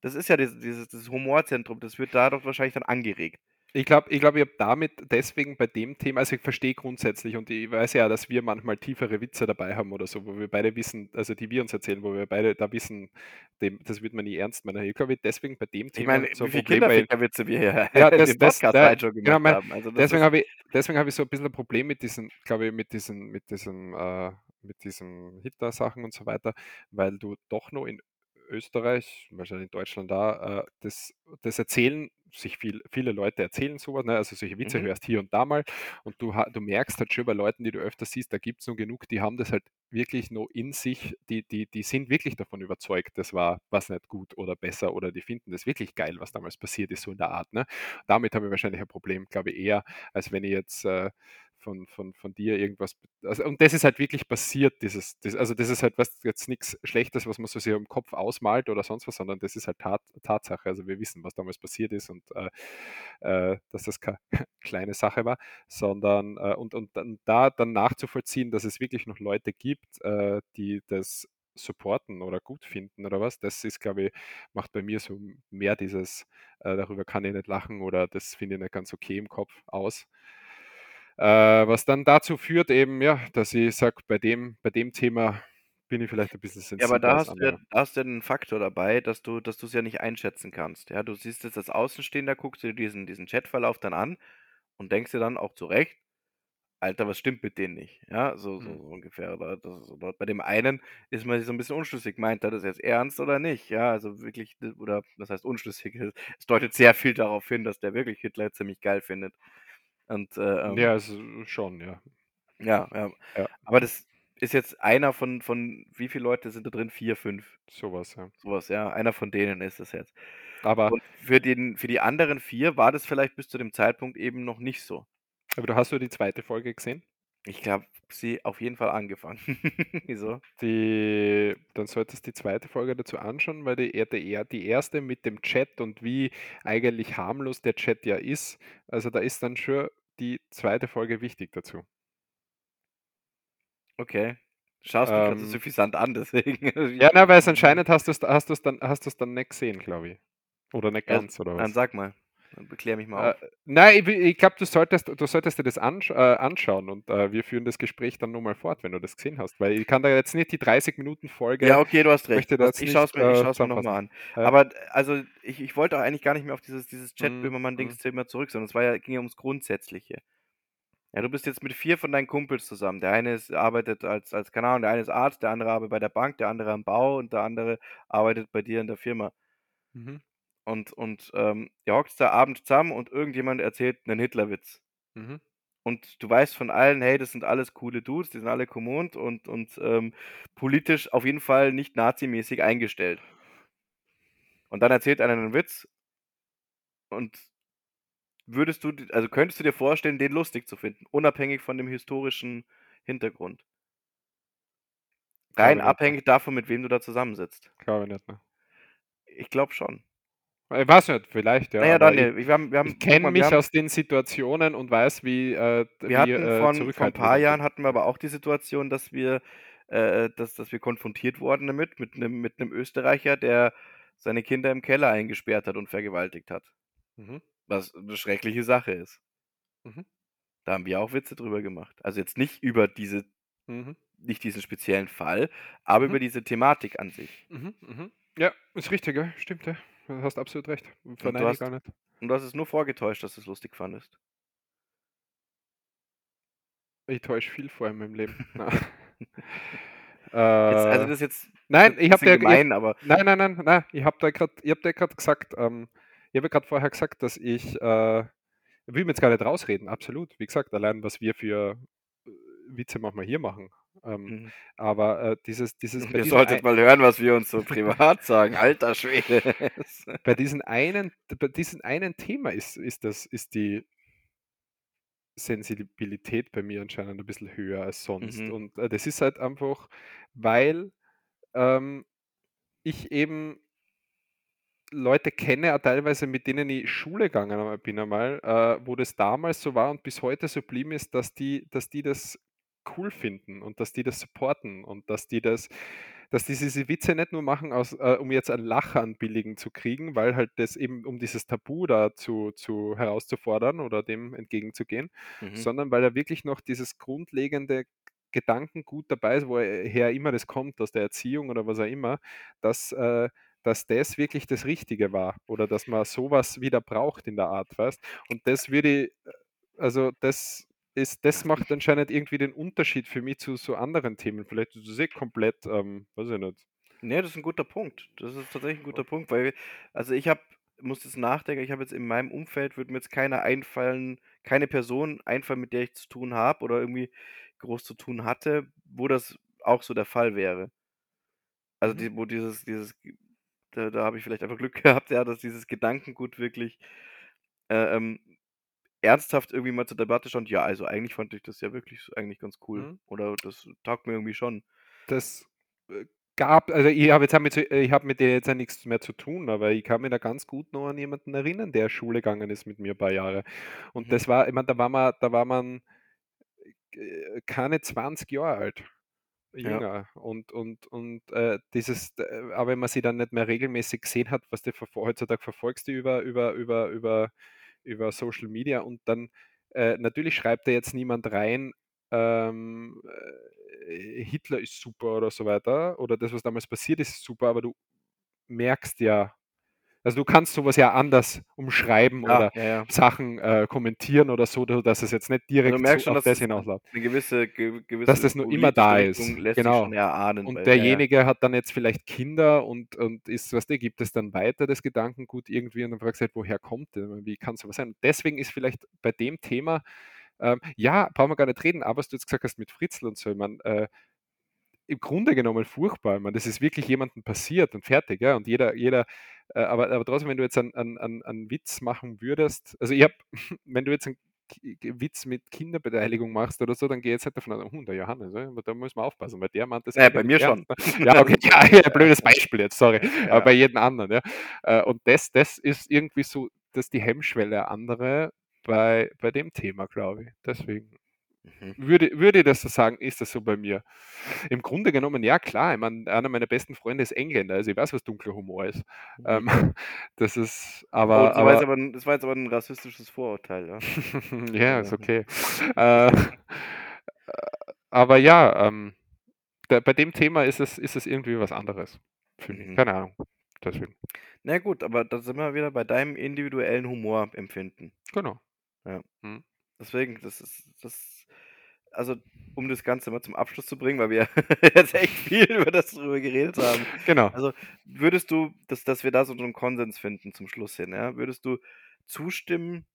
das ist ja dieses dieses das Humorzentrum, das wird dadurch wahrscheinlich dann angeregt. Ich glaube, ich, glaub, ich habe damit deswegen bei dem Thema, also ich verstehe grundsätzlich und ich weiß ja, dass wir manchmal tiefere Witze dabei haben oder so, wo wir beide wissen, also die wir uns erzählen, wo wir beide da wissen, dem, das wird man nie ernst meinen. Ich glaube, deswegen bei dem Ich Thema meine, so wie viele Kinderfickerwitze wir hier ja, das, das, Podcast ja, halt schon genau, gemacht mein, haben. Also deswegen habe ich, deswegen habe ich so ein bisschen ein Problem mit diesen, glaube ich, mit diesen, mit diesem, äh, mit diesen Hitler-Sachen und so weiter, weil du doch noch in Österreich, wahrscheinlich in Deutschland da, äh, das, das erzählen sich viel, viele Leute erzählen sowas, ne? also solche Witze Mhm. hörst hier und da mal und du, du merkst halt schon bei Leuten, die du öfter siehst, da gibt es noch genug, die haben das halt wirklich noch in sich, die, die, die sind wirklich davon überzeugt, das war was nicht gut oder besser oder die finden das wirklich geil, was damals passiert ist, so in der Art. Ne? Damit habe ich wahrscheinlich ein Problem, glaube ich, eher, als wenn ich jetzt äh, von, von, von dir irgendwas. Also, und das ist halt wirklich passiert, dieses, das, also das ist halt was jetzt nichts Schlechtes, was man so sehr im Kopf ausmalt oder sonst was, sondern das ist halt Tat, Tatsache. Also wir wissen, was damals passiert ist und äh, äh, dass das keine kleine Sache war, sondern äh, und, und dann da dann nachzuvollziehen, dass es wirklich noch Leute gibt, äh, die das supporten oder gut finden oder was, das ist, glaube ich, macht bei mir so mehr dieses, äh, darüber kann ich nicht lachen oder das finde ich nicht ganz okay im Kopf aus. Äh, was dann dazu führt eben, ja, dass ich sage, bei dem, bei dem Thema bin ich vielleicht ein bisschen Ja, aber da hast du ja da hast du ja 'nen Faktor dabei, dass du dass du's ja nicht einschätzen kannst, ja? Du siehst es als Außenstehender, guckst dir diesen diesen Chatverlauf dann an und denkst dir dann auch zu Recht: „Alter, was stimmt mit denen nicht?“ Ja, so so Mhm. so ungefähr. Oder das oder bei dem einen ist man sich so 'n bisschen unschlüssig, meint er das jetzt ernst oder nicht? Ja, also wirklich oder was heißt unschlüssig? Es deutet sehr viel darauf hin, dass der wirklich Hitler ziemlich geil findet. Und, äh, ähm Ja, also schon, ja. ja, ja. Ja, Aber das ist jetzt einer von von wie viele Leute sind da drin? 4, 5, sowas, ja. so was, ja. Einer von denen ist es jetzt. Aber, Und für den für die anderen 4 war das vielleicht bis zu dem Zeitpunkt eben noch nicht so. aber du hast du die zweite Folge gesehen? Ich glaube, sie auf jeden Fall angefangen. Wieso? Die, dann solltest du die zweite Folge dazu anschauen, weil die, die, eher- die erste mit dem Chat und wie eigentlich harmlos der Chat ja ist, also da ist dann schon die zweite Folge wichtig dazu. Okay. Schaust mich grad so Ähm, suffisant an, deswegen. ja, na, weil es anscheinend hast du es hast du's dann, hast du's dann nicht gesehen, glaube ich. Oder nicht Ja, ganz, oder dann was? sag mal. Beklär mich mal Äh, auf. nein, ich, ich glaube, du solltest, du solltest dir das ansch äh, anschauen und äh, wir führen das Gespräch dann nochmal fort, wenn du das gesehen hast, weil ich kann da jetzt nicht die 30 Minuten Folge, Ja, okay, du hast recht. ich nicht schaue es mir ich äh, schaue es mir noch mal zusammenfassen. an. Aber also, ich ich wollte auch eigentlich gar nicht mehr auf dieses dieses Mhm, Chat-Böhmermann-Dings-Thema zurück, sondern es war ja ging ja ums Grundsätzliche. Ja, du bist jetzt mit 4 von deinen Kumpels zusammen. Der eine ist arbeitet als als keine Ahnung, der eine ist Arzt, der andere arbeitet bei der Bank, der andere am Bau und der andere arbeitet bei dir in der Firma. Mhm, Und und, ähm, ihr hockt da abends zusammen und irgendjemand erzählt 'nen Hitlerwitz. mhm, Und du weißt von allen: „Hey, das sind alles coole Dudes, die sind alle kommod und und, ähm, politisch auf jeden Fall nicht nazimäßig eingestellt.“ Und dann erzählt einer 'nen Witz und würdest du also, könntest du dir vorstellen, den lustig zu finden, unabhängig von dem historischen Hintergrund? Rein abhängig davon, mit wem du da zusammensitzt. Glaube ich nicht, ne. Ich glaube schon. Ich weiß nicht, vielleicht, ja, ja, aber ich Daniel, wir haben wir haben ich kenne mich haben aus den Situationen und weiß, wie, äh, wir wie, hatten äh, von vor 'n zurückhaltend wir paar. Jahren hatten wir aber auch die Situation, dass wir äh, dass dass wir konfrontiert wurden damit, mit 'nem mit 'nem Österreicher, der seine Kinder im Keller eingesperrt hat und vergewaltigt hat. Mhm, Was 'ne schreckliche Sache ist. mhm, Da haben wir auch Witze drüber gemacht. Also, jetzt nicht über diese mhm, nicht diesen speziellen Fall, aber mhm, über diese Thematik an sich. mhm, mhm. Ja, ist richtig, ja, stimmt, ja. Du hast absolut recht. Und du Verneine ich hast gar nicht. und du hast es nur vorgetäuscht, dass du's lustig fandest. Ich täusche viel vor in meinem Leben. Also, Äh, das ist jetzt nein, ich habe ich gemein, aber nein, nein, nein, nein, ich habe da grad ich habe dir grad gesagt, ähm ich habe ja grad vorher gesagt, dass ich, äh will mir jetzt gar nicht rausreden, absolut. Wie gesagt, allein was wir für, äh, Witze manchmal hier machen. Ähm, Mhm. aber, äh, dieses dieses Ihr diesem solltet mal hören, was wir uns so privat sagen. Alter Schwede. bei diesen einen bei diesem einen Thema ist ist das ist die Sensibilität bei mir anscheinend 'n bisschen höher als sonst. Mhm. Und, äh, das ist halt einfach, weil, ähm, ich eben Leute kenne, teilweise mit denen ich Schule gegangen bin einmal, äh, wo das damals so war und bis heute so geblieben ist, dass die dass die das cool finden und dass die das supporten und dass die das dass die diese Witze nicht nur machen aus äh, um jetzt einen Lacher an billigen zu kriegen, weil halt das eben um dieses Tabu da zu zu herauszufordern oder dem entgegenzugehen, Mhm. sondern weil da wirklich noch dieses grundlegende Gedankengut dabei ist, woher immer das kommt, aus der Erziehung oder was auch immer, dass, äh dass das wirklich das Richtige war oder dass man so was wieder braucht in der Art, weißt? Und das würde i äh, also, das ist das macht anscheinend irgendwie den Unterschied für mich zu so anderen Themen. Vielleicht ist das eh komplett, ähm, weiß ich nicht. Ne, das ist 'n guter Punkt. Das ist tatsächlich 'n O guter Punkt, weil also, ich habe muss jetzt nachdenken, ich habe jetzt in meinem Umfeld würde mir jetzt keiner einfallen keine Person einfallen, mit der ich zu tun habe oder irgendwie groß zu tun hatte, wo das auch so der Fall wäre. Also, Mhm. die wo dieses dieses da da habe ich vielleicht einfach Glück gehabt, ja, dass dieses Gedankengut wirklich, äh, ähm, ernsthaft irgendwie mal zur Debatte stand: „Ja, also, eigentlich fand ich das ja wirklich eigentlich ganz cool Mhm. oder das taugt mir irgendwie schon.“ Das, äh, gab also, ich habe jetzt damit ich habe mit denen jetzt ja nix mehr zu tun, aber ich kann mich da ganz gut noch an jemanden erinnern, der Schule gegangen ist mit mir 'n paar Jahre. Und Mhm. das war ich meine, da war man da war man, äh, keine 20 Jahre alt, Ja. jünger. Und und und, äh, dieses äh, auch wenn man sie dann nicht mehr regelmäßig gesehen hat, weißt du, heutzutage verfolgst du über über über über über Social Media und dann, äh natürlich schreibt da jetzt niemand rein, ähm, äh, Hitler ist super oder so weiter oder das, was damals passiert ist, ist super, aber du merkst ja also, du kannst so was ja anders umschreiben Ja, oder ja, ja. Sachen, äh, kommentieren oder so, da dass es jetzt nicht Also, direkt merkst so schon, auf dass das hinausläuft. 'ne gewisse ge Dass gewisse das noch immer da ist, genau. erahnen, Und derjenige hat dann jetzt vielleicht Kinder und und ist weißt du, gibt es dann weiter das Gedankengut irgendwie und dann fragst du halt: „Woher kommt der? Wie kann so was sein?“ Deswegen ist vielleicht bei dem Thema, ähm ja, brauchen wir gar nicht reden, aber was du jetzt gesagt hast mit Fritzl und so, ich meine, äh, im Grunde genommen furchtbar. Ich meine, das ist wirklich jemandem passiert und fertig, ja? Und jeder jeder äh, aber aber trotzdem, wenn du jetzt einen einen einen einen Witz machen würdest also, ich habe wenn du jetzt 'n K K Witz mit Kinderbeteiligung machst oder so, dann gehe ich jetzt nicht davon aus: „Hm, der Johannes, da müssen wir aufpassen, weil der meint das Na ja, bei mir schon. ernst“, ne? Ja, okay, ja, ja, blödes Beispiel jetzt, sorry. Aber Ja. bei jedem anderen, ja? Äh, und das das ist irgendwie so das ist die Hemmschwelle andere bei bei dem Thema, glaube ich. Deswegen Mhm. würde würde ich das so sagen, ist das so bei mir. Im Grunde genommen, ja klar, ich meine, einer meiner besten Freunde ist Engländer, also, ich weiß, was dunkler Humor ist. Mhm. Ähm, das ist Oh, aber das war jetzt aber aber 'n das war jetzt aber 'n rassistisches Vorurteil, ja? Ja, ist okay. Äh, äh, aber ja, ähm, da bei dem Thema ist es ist es irgendwie was anderes für mich. Mhm. Keine Ahnung, deswegen. Na gut, aber da sind wir wieder bei deinem individuellen Humorempfinden. Genau. Ja. Mhm. Deswegen, das ist das also, um das Ganze mal zum Abschluss zu bringen, weil wir jetzt echt viel über das drüber geredet haben. Genau. Also, würdest du, dass dass wir da so 'nen Konsens finden zum Schluss hin, ja? Würdest du zustimmen,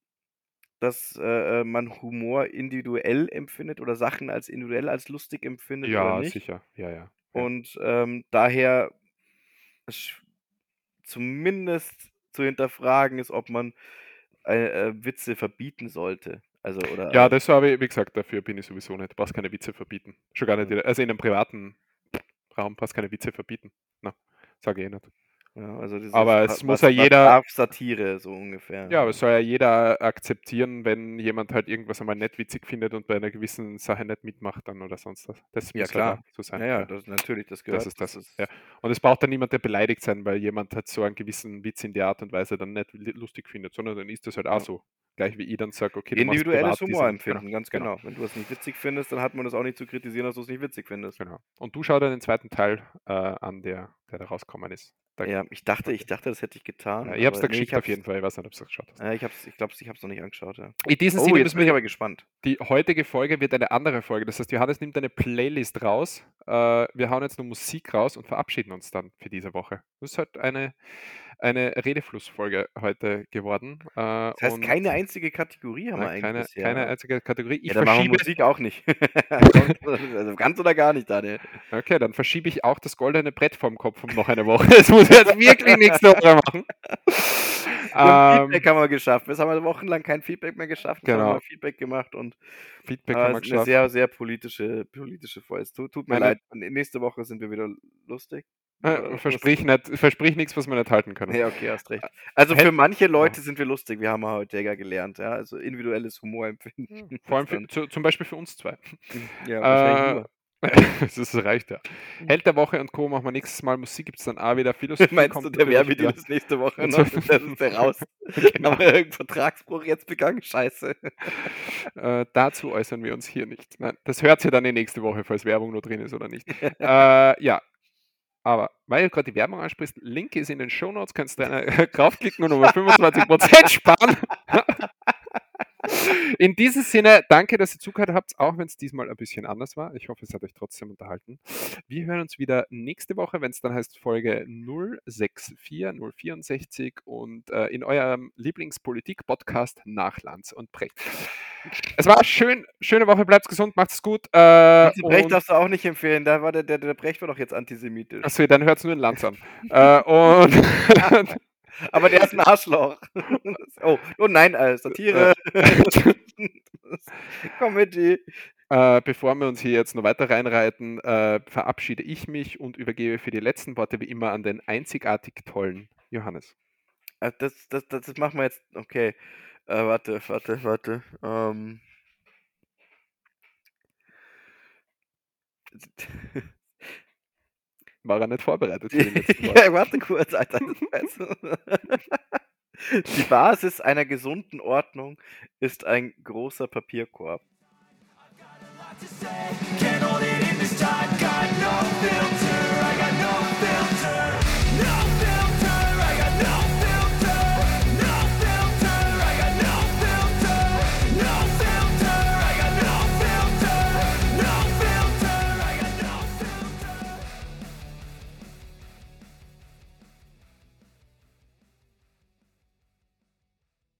dass, äh, äh, man Humor individuell empfindet oder Sachen als individuell als lustig empfindet oder Ja, sicher. Ja, ja, ja. Und, ähm, daher zumindest zu hinterfragen ist, ob man, äh, äh, Witze verbieten sollte. Also, Ja, oder, äh das habe ich wie gesagt, dafür bin ich sowieso nicht. Du brauchst keine Witze verbieten. Schon gar nicht Ja. also, in 'nem privaten Raum brauchst keine Witze verbieten. Na, sage ich eh nicht. Ja, also, Aber wa es muss ja was was jeder Satire so ungefähr, Ja, aber ja. es soll ja jeder akzeptieren, wenn jemand halt irgendwas einmal nicht witzig findet und bei einer gewissen Sache nicht mitmacht dann oder sonst was. Das Ja muss halt klar. auch so sein, Ja, ja, ja. das natürlich, das Das gehört ist das das, ja. ist Und es braucht dann niemand, der beleidigt sein, weil jemand halt so einen gewissen Witz in der Art und Weise dann nicht lustig findet, sondern dann ist das halt auch Ja. so. Gleich wie ich dann sage: „Okay, du Individuelles diesen“ genau, Humorempfinden, ganz genau. genau. Wenn du was nicht witzig findest, dann hat man das auch nicht zu kritisieren, dass du's nicht witzig findest. Genau. Und du schau dir den 2. Teil, äh, an der der da rausgekommen ist. Da Ja, ich dachte ich dachte, das hätte ich getan, Ja, ich habe es ne, geschickt ich auf jeden es Fall. Ich weiß nicht, ob du's geschaut hast. äh, ich es ich glaube, ich habe es noch nicht angeschaut, ja. In diesem Oh, Sinne jetzt bin ich aber gespannt. die heutige Folge wird eine andere Folge. Das heißt, Johannes nimmt eine Playlist raus. Äh, wir hauen jetzt nur Musik raus und verabschieden uns dann für diese Woche. Das ist halt eine eine Redeflussfolge heute geworden, äh, Das heißt, keine einzige Kategorie haben wir ne, eigentlich keine bisher, keine ja? einzige Kategorie. Ich Ja, wir verschiebe Musik auch nicht. Also, ganz oder gar nicht, Daniel. Okay, dann verschiebe ich auch das goldene Brett vorm Kopf um noch eine Woche. Das muss jetzt wirklich nächste Woche machen. Ähm, Feedback haben wir geschafft. Jetzt haben wir wochenlang kein Feedback mehr geschafft. Jetzt haben Genau. wir Feedback gemacht und Feedback äh, haben wir es ist eine geschafft. sehr, sehr politische politische Folge. Tut tut mir Meine leid. Und nächste Woche sind wir wieder lustig. Äh, versprich nicht versprich nix, was wir nicht halten können. Ja, okay, hast recht. Also, Hätt für manche Leute sind wir lustig. Wir haben ja heute ja gelernt, ja, also individuelles Humorempfinden. Vor allem für, zu, zum Beispiel für uns zwei. ja, wahrscheinlich Äh, nur. das reicht ja. Held der Woche und Co. machen wir nächstes Mal. Musik gibt es dann auch wieder. Philosophie Meinst du, kommt der natürlich Werbedeal ist nächste Woche noch? Das ist der raus. Genau. Haben wir irgendeinen Vertragsbruch jetzt begangen? Scheiße. Äh, dazu äußern wir uns hier nicht. Nein, das hört ihr dann die nächste Woche, falls Werbung noch drin ist oder nicht. äh, ja, aber weil du gerade die Werbung ansprichst, Link ist in den Shownotes, kannst du eine draufklicken und nochmal 25% sparen. In diesem Sinne, danke, dass ihr zugehört habt, auch wenn es diesmal ein bisschen anders war. Ich hoffe, es hat euch trotzdem unterhalten. Wir hören uns wieder nächste Woche, wenn es dann heißt Folge 064, 064 und äh, in eurem Lieblingspolitik-Podcast nach Lanz und Brecht. Es war schön, schöne Woche, bleibt gesund, macht's gut. Äh, Brecht darfst du auch nicht empfehlen. Da war der, der, der Brecht war doch jetzt antisemitisch. Achso, dann hört es nur in Lanz an. äh, und Aber der ist ein Arschloch. oh, oh nein, äh, Satire. Comedy. Äh, bevor wir uns hier jetzt noch weiter reinreiten, äh, verabschiede ich mich und übergebe für die letzten Worte wie immer an den einzigartig tollen Johannes. Äh, Das, das, das, das machen wir jetzt. Okay. Äh, warte, warte, warte. Ähm. War er nicht vorbereitet für letzten Worte. ja, warte kurz, Alter. weiß- Die Basis einer gesunden Ordnung ist ein großer Papierkorb. to say. Can't hold it in this time.